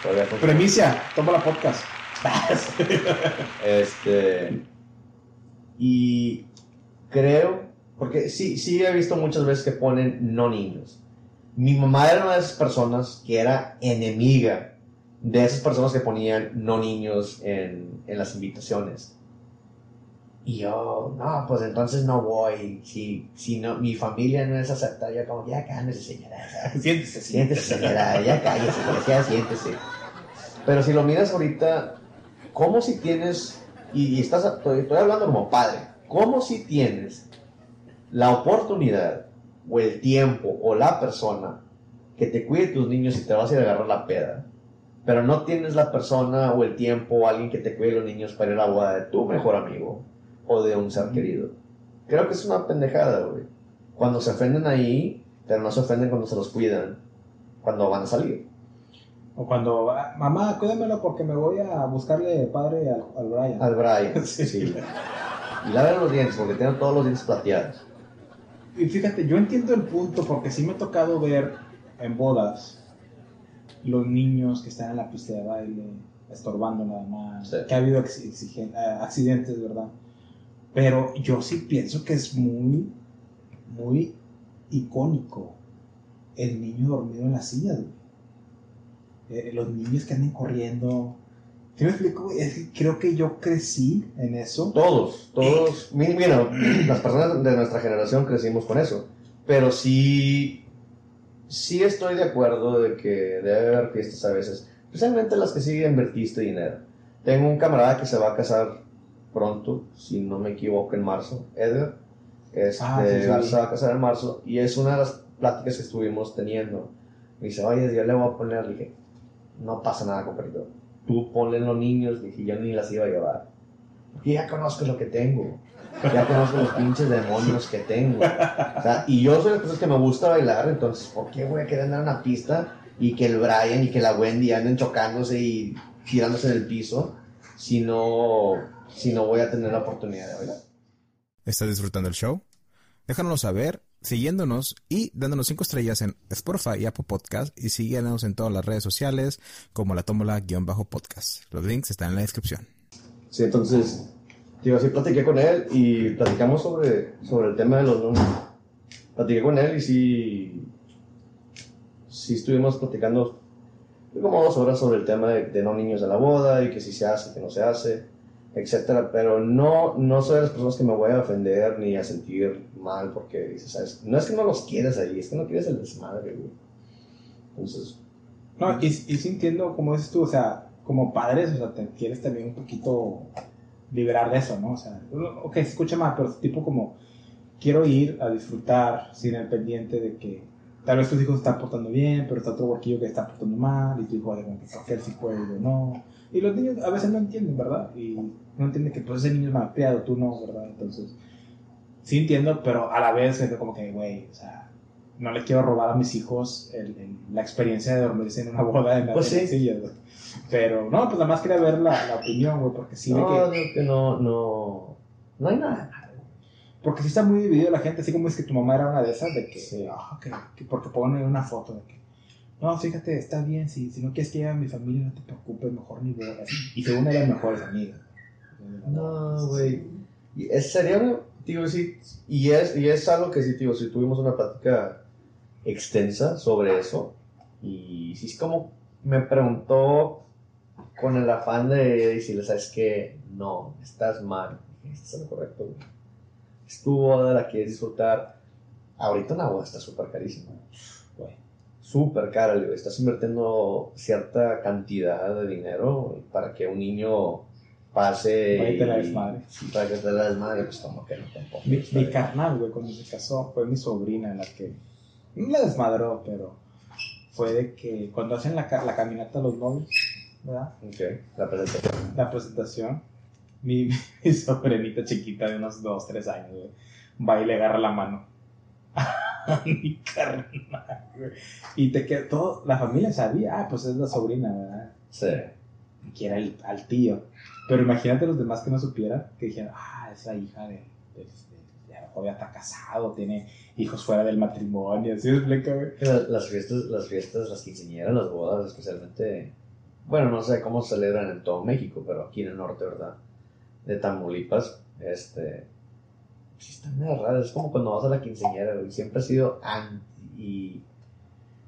Gracias. Premicia, toma la podcast. Este. Y creo, porque sí, sí he visto muchas veces que ponen no niños. Mi mamá era una de esas personas que era enemiga de esas personas que ponían no niños en, en las invitaciones. Y yo, no, pues entonces no voy. Si, si no, mi familia no es aceptada, yo como, ya cállese señora. Siéntese, Siéntese, señora, ya cállese, ya siéntese. Pero si lo miras ahorita, ¿cómo si tienes, y, y estás, estoy, estoy hablando como padre, ¿cómo si tienes la oportunidad, o el tiempo, o la persona que te cuide tus niños y te vas a ir a agarrar la peda, pero no tienes la persona, o el tiempo, o alguien que te cuide los niños para ir a la boda de tu mejor amigo, o de un ser querido? Creo que es una pendejada, güey. Cuando se ofenden ahí, pero no se ofenden cuando se los cuidan, cuando van a salir. O cuando, "Ah, mamá, cuídamelo porque me voy a buscarle padre al, al Brian. Al Brian, Sí. sí. Y laven los dientes, porque tienen todos los dientes plateados. Y fíjate, yo entiendo el punto porque sí me ha tocado ver en bodas los niños que están en la pista de baile, estorbando nada más, Sí. que ha habido eh, accidentes, ¿verdad? Pero yo sí pienso que es muy, muy icónico el niño dormido en la silla, güey. Eh, los niños que andan corriendo. ¿Sí me explico? Es creo que yo crecí en eso. Todos, todos. mi- Mira, las personas de nuestra generación crecimos con eso. Pero sí, sí estoy de acuerdo de que debe haber fiestas a veces. Especialmente las que sí invertiste dinero. Tengo un camarada que se va a casar pronto, si no me equivoco, en marzo, Edgar. Este, Ah, sí, sí. se va a casar en marzo. Y es una de las pláticas que estuvimos teniendo. Me dice, oye, yo le voy a poner, le dije, no pasa nada, compadrito. Tú ponle en los niños, dije, yo ni las iba a llevar. Porque ya conozco lo que tengo. Ya conozco los pinches demonios que tengo. O sea, y yo soy de las personas que me gusta bailar, entonces, ¿por qué voy a querer andar en una pista y que el Brian y que la Wendy anden chocándose y tirándose en el piso si no, si no voy a tener la oportunidad de bailar? ¿Estás disfrutando el show? Déjanoslo saber siguiéndonos y dándonos 5 estrellas en Spotify y Apple Podcast y síguenos en todas las redes sociales como la tómbola-podcast. Los links están en la descripción. Sí, entonces, digo, así platiqué con él y platicamos sobre, sobre el tema de los niños. Platiqué con él y sí, sí estuvimos platicando como dos horas sobre el tema de, de no niños a la boda y que si se hace, que no se hace, etcétera. Pero no, no soy de las personas que me voy a ofender ni a sentir mal porque dices, ¿sabes? No es que no los quieras ahí, es que no quieres el desmadre, güey. Entonces, No, y, y sí entiendo, como dices tú, o sea, como padres, o sea, te quieres también un poquito liberar de eso, ¿no? O sea, ok, se escucha mal, pero tipo como, quiero ir a disfrutar sin el pendiente de que tal vez tus hijos están portando bien, pero está otro huerquillo que está portando mal, y tu hijo de él sí puede yo no. Y los niños a veces no entienden, ¿verdad? Y no entienden que pues ese niño es malcriado, tú no, ¿verdad? Entonces, sí entiendo, pero a la vez es como que, güey, o sea, no le quiero robar a mis hijos el- el- la experiencia de dormirse en una boda en la Pues sí. Pero, no, pues nada más quería ver la, la opinión, güey, porque sí, de no, que, digo que no, no, no hay nada. porque sí está muy dividido la gente, así como es que tu mamá era una de esas, de que, Sí. que porque pone una foto de que, no, fíjate, está bien, si, si no quieres que llegue a mi familia, no te preocupes, mejor ni voy. así. Y según eran mejores amigas. No, güey. Y es, sería, sí, y es, y es algo que sí, tuvimos una plática extensa sobre eso, y sí es como me preguntó con el afán de decirle, ¿sabes qué? No, estás mal. Estás en lo correcto, güey. Es tu boda, la quieres disfrutar. Ahorita una boda está súper carísima. Súper cara, estás invirtiendo cierta cantidad de dinero para que un niño pase Para que te la desmadre. para que te la desmadre, pues como que no tampoco. Mi, mi carnal, güey, cuando se casó, fue mi sobrina la que. No la desmadró, pero fue de que cuando hacen la, la caminata los novios, ¿verdad? Ok, la presentación. La presentación, mi, mi sobrinita chiquita de unos 2, 3 años, güey, va y le agarra la mano. a mi carnal, güey. Y te todo, la familia sabía, ah, pues es la sobrina, ¿verdad? Sí. Que era el, al tío. Pero imagínate los demás que no supieran, que dijeran, ah, es la hija de, de, de- de- ya está casado, tiene hijos fuera del matrimonio, ¿sí me explica, güey? Que la- Las fiestas, las fiestas, las quinceañeras, las bodas, especialmente, bueno, no sé cómo celebran en todo México, pero aquí en el norte, ¿verdad? De Tamaulipas, este, sí están raras, es como cuando vas a la quinceañera, güey, siempre ha sido anti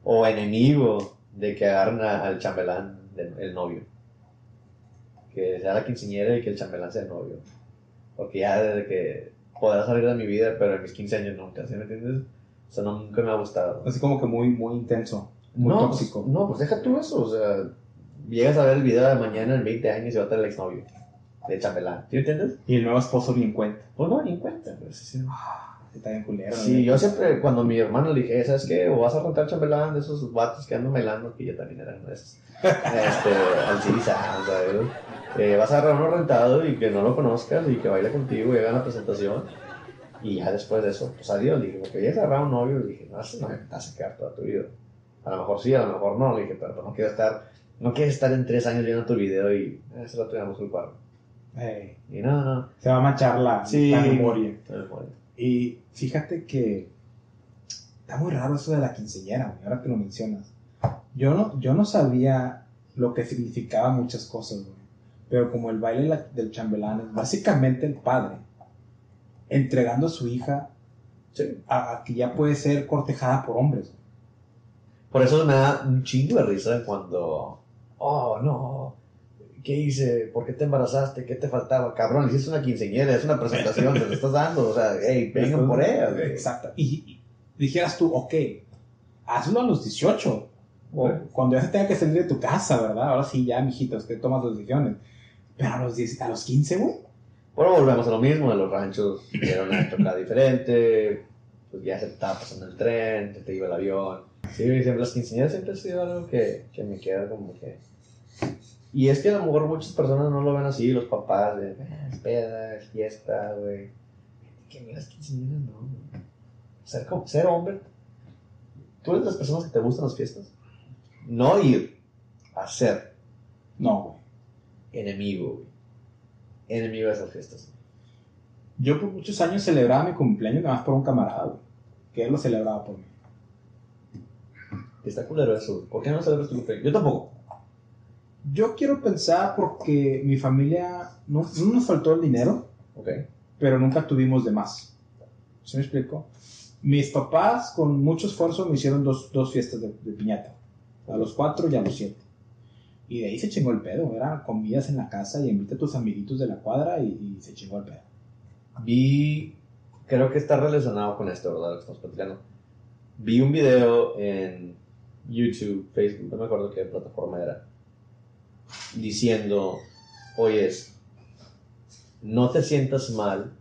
o enemigo de que agarren al chambelán, el novio. Que sea la quinceañera y que el chambelán sea el novio. Porque ya desde que podrá salir de mi vida, pero en mis 15 años nunca, ¿sí me entiendes? O sea, no- nunca me ha gustado. Así como que muy, muy intenso, muy no, tóxico. Pues, no, pues deja tú eso. O sea, llegas a ver el video de mañana en 20 años y va a estar el exnovio de chambelán. ¿Sí entiendes? Y el nuevo esposo ni en cuenta. Pues no, ni en cuenta. Pues, sí, Ah, está bien culero. Sí, yo siempre, cuando mi hermano le dije, ¿sabes qué? O vas a rentar chambelán de esos vatos que andan bailando, que yo también era uno de esos. Este, al Sound, ¿sabes? Eh, vas a agarrar uno rentado y que no lo conozcas y que baile contigo y haga la presentación. Y ya después de eso, pues adiós. Dije, porque ya agarrar un novio, dije, no, eso no me vas a quedar toda tu vida. A lo mejor sí, a lo mejor no. Le dije, pero no quiero estar, no quieres estar en tres años viendo tu video y "Eh, rato ya no el cuadro. Eh, Y no, no. se va a manchar la, Sí. la memoria. Y fíjate que está muy raro eso de la quinceañera, güey, ahora que lo mencionas. Yo no, yo no sabía lo que significaba muchas cosas, güey. Pero como el baile la- del chambelán es básicamente el padre entregando a su hija Sí. a, a que ya puede ser cortejada por hombres. Por eso me da un chingo de risa cuando, oh, no, ¿qué hice? ¿Por qué te embarazaste? ¿Qué te faltaba? Cabrón, hiciste una quinceañera, es una presentación, te lo estás dando, o sea, hey, vengan por ella, güey. Exacto. Y, y dijeras tú, ok, hazlo a los 18. O cuando ya se tenga que salir de tu casa, ¿verdad? Ahora sí, ya, mijitos, que tomas las decisiones. Pero a los, 10 a los 15, güey. Bueno, volvemos a lo mismo, en los ranchos era una época diferente, pues ya se estaba pasando el tren, se te iba el avión. Sí, siempre las quinceañeras siempre ha sido algo que, que me queda como que... Y es que a lo mejor muchas personas no lo ven así, los papás, de, "Ah, es peda, es fiesta, güey. Que mira, las quinceañeras no, güey. Ser, como- ser hombre, ¿tú eres de las personas que te gustan las fiestas? No ir a ser No, güey. Enemigo, güey. Enemigo de esas fiestas. Yo por muchos años celebraba mi cumpleaños nada más por un camarada, güey. Que él lo celebraba por mí. Está culero eso. güey. ¿Por qué no celebras tu cumpleaños? Yo tampoco. Yo quiero pensar porque mi familia no, no nos faltó el dinero, Ok. pero nunca tuvimos de más. ¿Sí me explico? Mis papás, con mucho esfuerzo, me hicieron dos, dos fiestas de, de piñata. A los cuatro y a los siete. Y de ahí se chingó el pedo. Eran comidas en la casa y invita a tus amiguitos de la cuadra y, y se chingó el pedo. Vi, creo que está relacionado con esto, ¿verdad? Lo que estamos platicando. Vi un video en YouTube, Facebook, no me acuerdo qué plataforma era, diciendo, oyes, no te sientas mal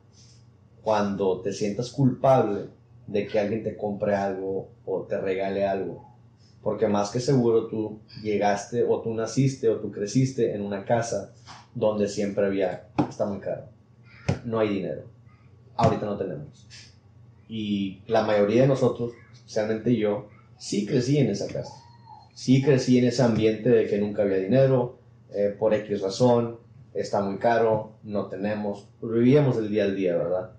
cuando te sientas culpable de que alguien te compre algo o te regale algo. Porque más que seguro tú llegaste o tú naciste o tú creciste en una casa donde siempre había, está muy caro, no hay dinero, ahorita no tenemos. Y la mayoría de nosotros, especialmente yo, sí crecí en esa casa. Sí crecí en ese ambiente de que nunca había dinero, eh, por X razón, está muy caro, no tenemos, vivíamos el día al día, ¿verdad?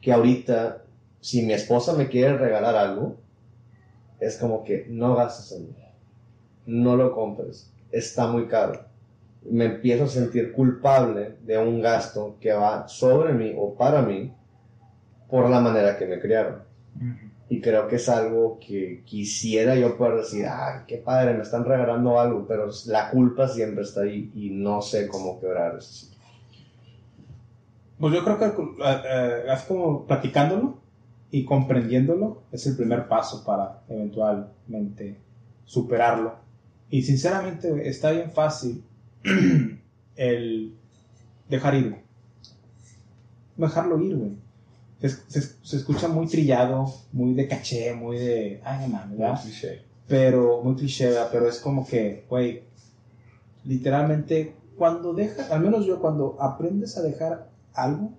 Que ahorita, si mi esposa me quiere regalar algo, es como que no gastes en mí, no lo compres, está muy caro. Me empiezo a sentir culpable de un gasto que va sobre mí o para mí por la manera que me criaron. Y creo que es algo que quisiera yo poder decir, ah, qué padre, me están regalando algo, pero la culpa siempre está ahí y no sé cómo quebrar eso. Pues yo creo que eh, eh, así como platicándolo y comprendiéndolo es el primer paso para eventualmente superarlo. Y sinceramente está bien fácil el dejar ir. Dejarlo ir, güey. Se, se- se escucha muy trillado, muy de caché, muy de... Ay, no mames, ¿verdad? pero muy cliché, ¿verdad? pero es como que, güey, literalmente cuando dejas, al menos yo cuando aprendes a dejar algo,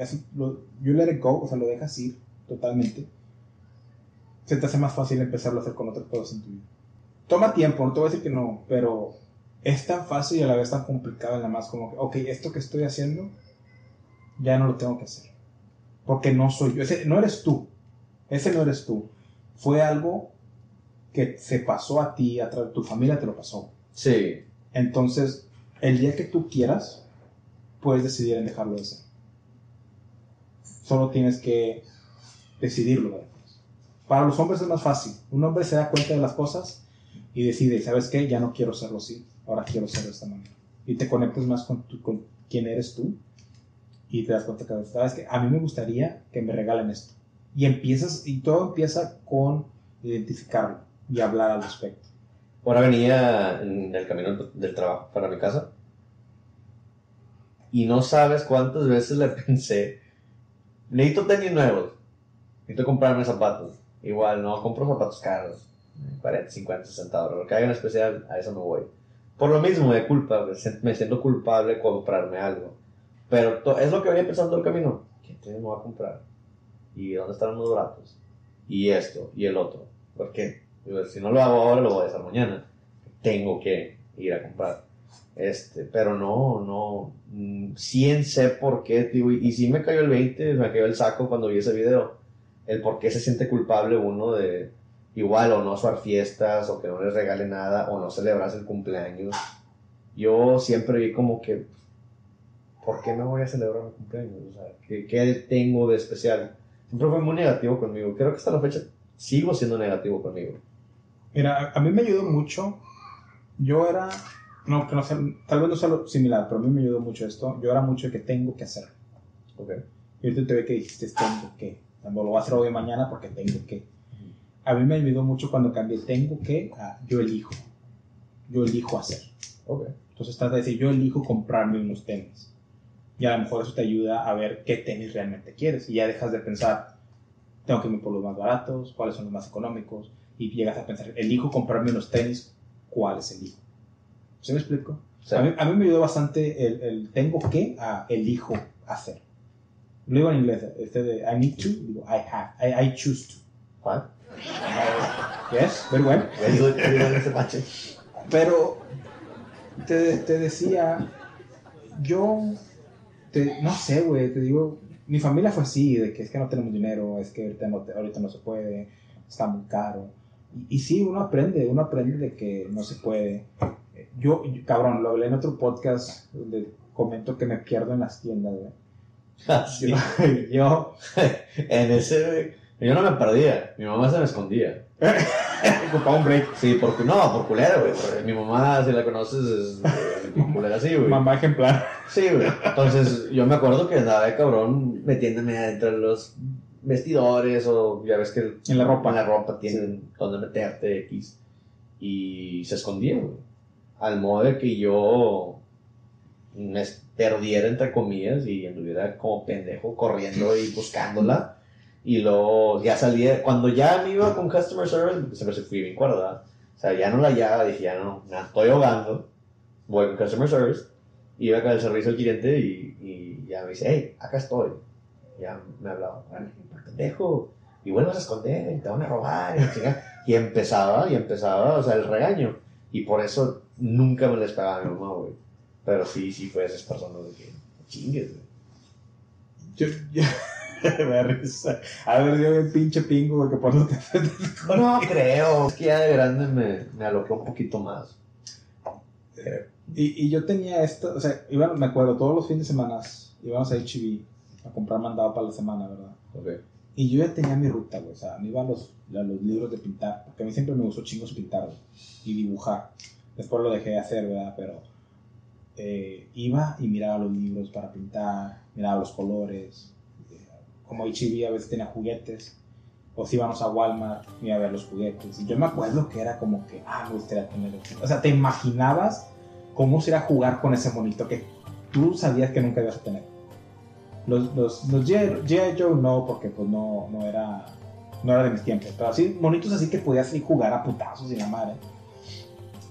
así, lo, you let it go, o sea, lo dejas ir totalmente, se te hace más fácil empezarlo a hacer con otras cosas en tu vida. Toma tiempo, no te voy a decir que no, pero es tan fácil y a la vez tan complicado, nada más como que, ok, esto que estoy haciendo, ya no lo tengo que hacer. Porque no soy yo, ese no eres tú, ese no eres tú. Fue algo que se pasó a ti, a través de tu familia te lo pasó. Sí, Entonces, el día que tú quieras, puedes decidir en dejarlo de hacer. Solo tienes que decidirlo. Para los hombres es más fácil. Un hombre se da cuenta de las cosas y decide, ¿sabes qué? Ya no quiero hacerlo así. Ahora quiero hacerlo de esta manera. Y te conectas más con, tu- con quién eres tú y te das cuenta que, ¿sabes qué? A mí me gustaría que me regalen esto. Y empiezas, y todo empieza con identificarlo y hablar al respecto. Ahora venía en el camino del trabajo para mi casa y no sabes cuántas veces le pensé, necesito tenis nuevos, necesito comprarme zapatos. Igual, no compro zapatos caros, 40, 50, 60 dólares, lo que hagan especial, a eso no voy. Por lo mismo, de culpa, me sien- me siento culpable comprarme algo. Pero es lo que venía pensando el camino, ¿qué me voy a comprar? ¿Y dónde están los baratos? Y esto, y el otro. ¿Por qué? Digo, si no lo hago ahora, lo voy a hacer mañana. Tengo que ir a comprar. Este, pero no, no, mm, sí sé por qué, digo, y, y sí me cayó el 20, me cayó el saco cuando vi ese video, el por qué se siente culpable uno de igual o no suar fiestas, o que no les regale nada, o no celebras el cumpleaños. Yo siempre vi como que, ¿por qué no voy a celebrar mi cumpleaños? O sea, ¿qué, qué tengo de especial? Siempre fue muy negativo conmigo, creo que hasta la fecha sigo siendo negativo conmigo. Mira, a, mí me ayudó mucho. Yo era, no, que no sé, tal vez no sea lo similar, pero a mí me ayudó mucho esto. Yo era mucho de que tengo que hacer. Ok. Y ahorita te ve que dijiste tengo que. Lo voy a hacer hoy mañana porque tengo que. A mí me ayudó mucho cuando cambié tengo que a yo elijo. Yo elijo hacer. Ok. Entonces trata de decir, yo elijo comprarme unos tenis. Y a lo mejor eso te ayuda a ver qué tenis realmente quieres. Y ya dejas de pensar, tengo que irme por los más baratos, cuáles son los más económicos. Y llegas a pensar, elijo comprarme unos tenis, ¿cuáles elijo? ¿Sí me explico? Sí. A, mí, a mí me ayudó bastante el, el tengo que a elijo hacer. Lo digo en inglés, este de I need to, digo I have, I, I choose to. ¿Cuál? Yes, very well. Very good, very good ese macho. Pero te, te decía, yo, te- no sé, güey, te digo, mi familia fue así, de que es que no tenemos dinero, es que ahorita no, ahorita no se puede, está muy caro. Y, y sí, uno aprende, uno aprende de que no se puede. Yo, yo- cabrón, lo hablé en otro podcast donde comento que me pierdo en las tiendas, güey. Ah, sí. Yo, En ese, yo no me perdía, mi mamá se me escondía. ocupaba un break, Sí, porque no, por culera, güey. Mi mamá, si la conoces, es culera así, güey. mamá ejemplar. Sí, güey. Entonces, yo me acuerdo que andaba de cabrón metiéndome adentro de los vestidores o ya ves que En la ropa. en la ropa tienen donde meterte X. Y se escondía, güey. Al modo de que yo me perdiera, entre comillas, y anduviera como pendejo corriendo y buscándola. Y luego ya salía, cuando ya me iba con customer service, se fui bien cuerda. O sea, ya no la hallaba, dije, ya no, me estoy ahogando. Voy con customer service iba con el servicio al cliente y, ya me dice, hey, acá estoy. Ya me hablaba, "Órale, por pendejo, y vuelvas a esconder, te van a robar, y, la chingada". y empezaba, y empezaba, o sea, el regaño. Y por eso nunca me les pegaba a mi mamá, güey. Pero sí, sí fue esas personas de que, chingues, güey. Yo, yo, me risa. A ver, yo el pinche pingo, güey, que por eso te No creo, es que ya de grande me, me aloqué un poquito más. Y, y yo tenía esto, o sea, iba, me acuerdo, todos los fines de semana íbamos a HB a comprar mandado para la semana, ¿verdad? Ok. Y yo ya tenía mi ruta, güey, o sea, me iba a los, a los libros de pintar, porque a mí siempre me gustó chingos pintar güey, y dibujar. Después lo dejé de hacer, ¿verdad? Pero eh, iba y miraba los libros para pintar, miraba los colores. eh, Como HB a veces tenía juguetes, o si íbamos a Walmart, iba a ver los juguetes. Y yo me acuerdo que era como que, ah, me gustaría tener. O sea, te imaginabas cómo sería jugar con ese monito que tú sabías que nunca ibas a tener. Los, los, los G.I. Joe no, porque pues no, no era no era de mis tiempos, pero así, monitos así que podías ir jugar a putazos y la madre.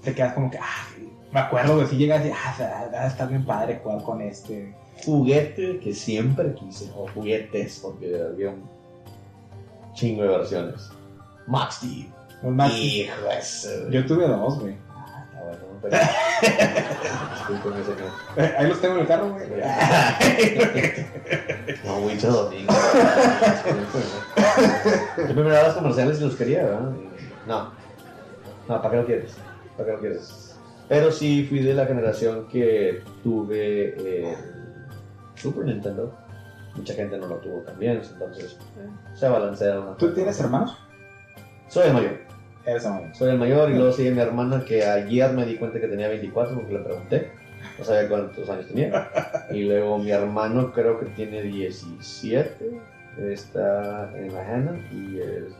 Te quedas como que, ah, me acuerdo que si llegas y, ah, estar bien padre jugar con este. Juguete que siempre quise, o juguetes, porque había un chingo de versiones. Max Steel. Un Max- Hijo de eso. Yo tuve dos, güey. Ah, bueno, pero... Discúlpeme, señor. Eh, Ahí los tengo en el carro, güey. No, mucho domingo. Yo me miraba los comerciales y los quería, ¿verdad? No. No, ¿para qué lo quieres? ¿Para qué lo quieres? Pero sí fui de la generación que tuve el Super Nintendo. Mucha gente no lo tuvo también, entonces se balancea una ¿Tú tienes hermanos? Soy el mayor. Eres hermano. Soy el mayor y luego sigue mi hermana que ayer me di cuenta que tenía 24 porque le pregunté. No sabía cuántos años tenía. Y luego mi hermano creo que tiene 17. Está en la Hannah y es...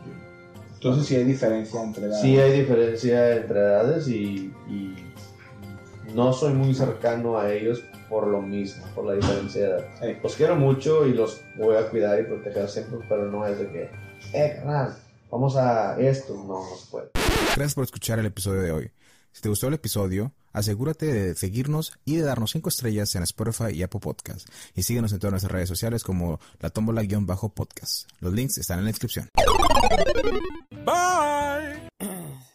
Entonces sí hay diferencia entre edades. Sí hay diferencia entre edades y, y no soy muy cercano a ellos por lo mismo, por la diferencia de edad. Sí. Los quiero mucho y los voy a cuidar y proteger siempre, pero no es de que, eh, carnal, vamos a esto. No, no se puede. Gracias por escuchar el episodio de hoy. Si te gustó el episodio, Asegúrate de seguirnos y de darnos 5 estrellas en Spotify y Apple Podcast. Y síguenos en todas nuestras redes sociales como la tómbola-podcast. Los links están en la descripción. Bye.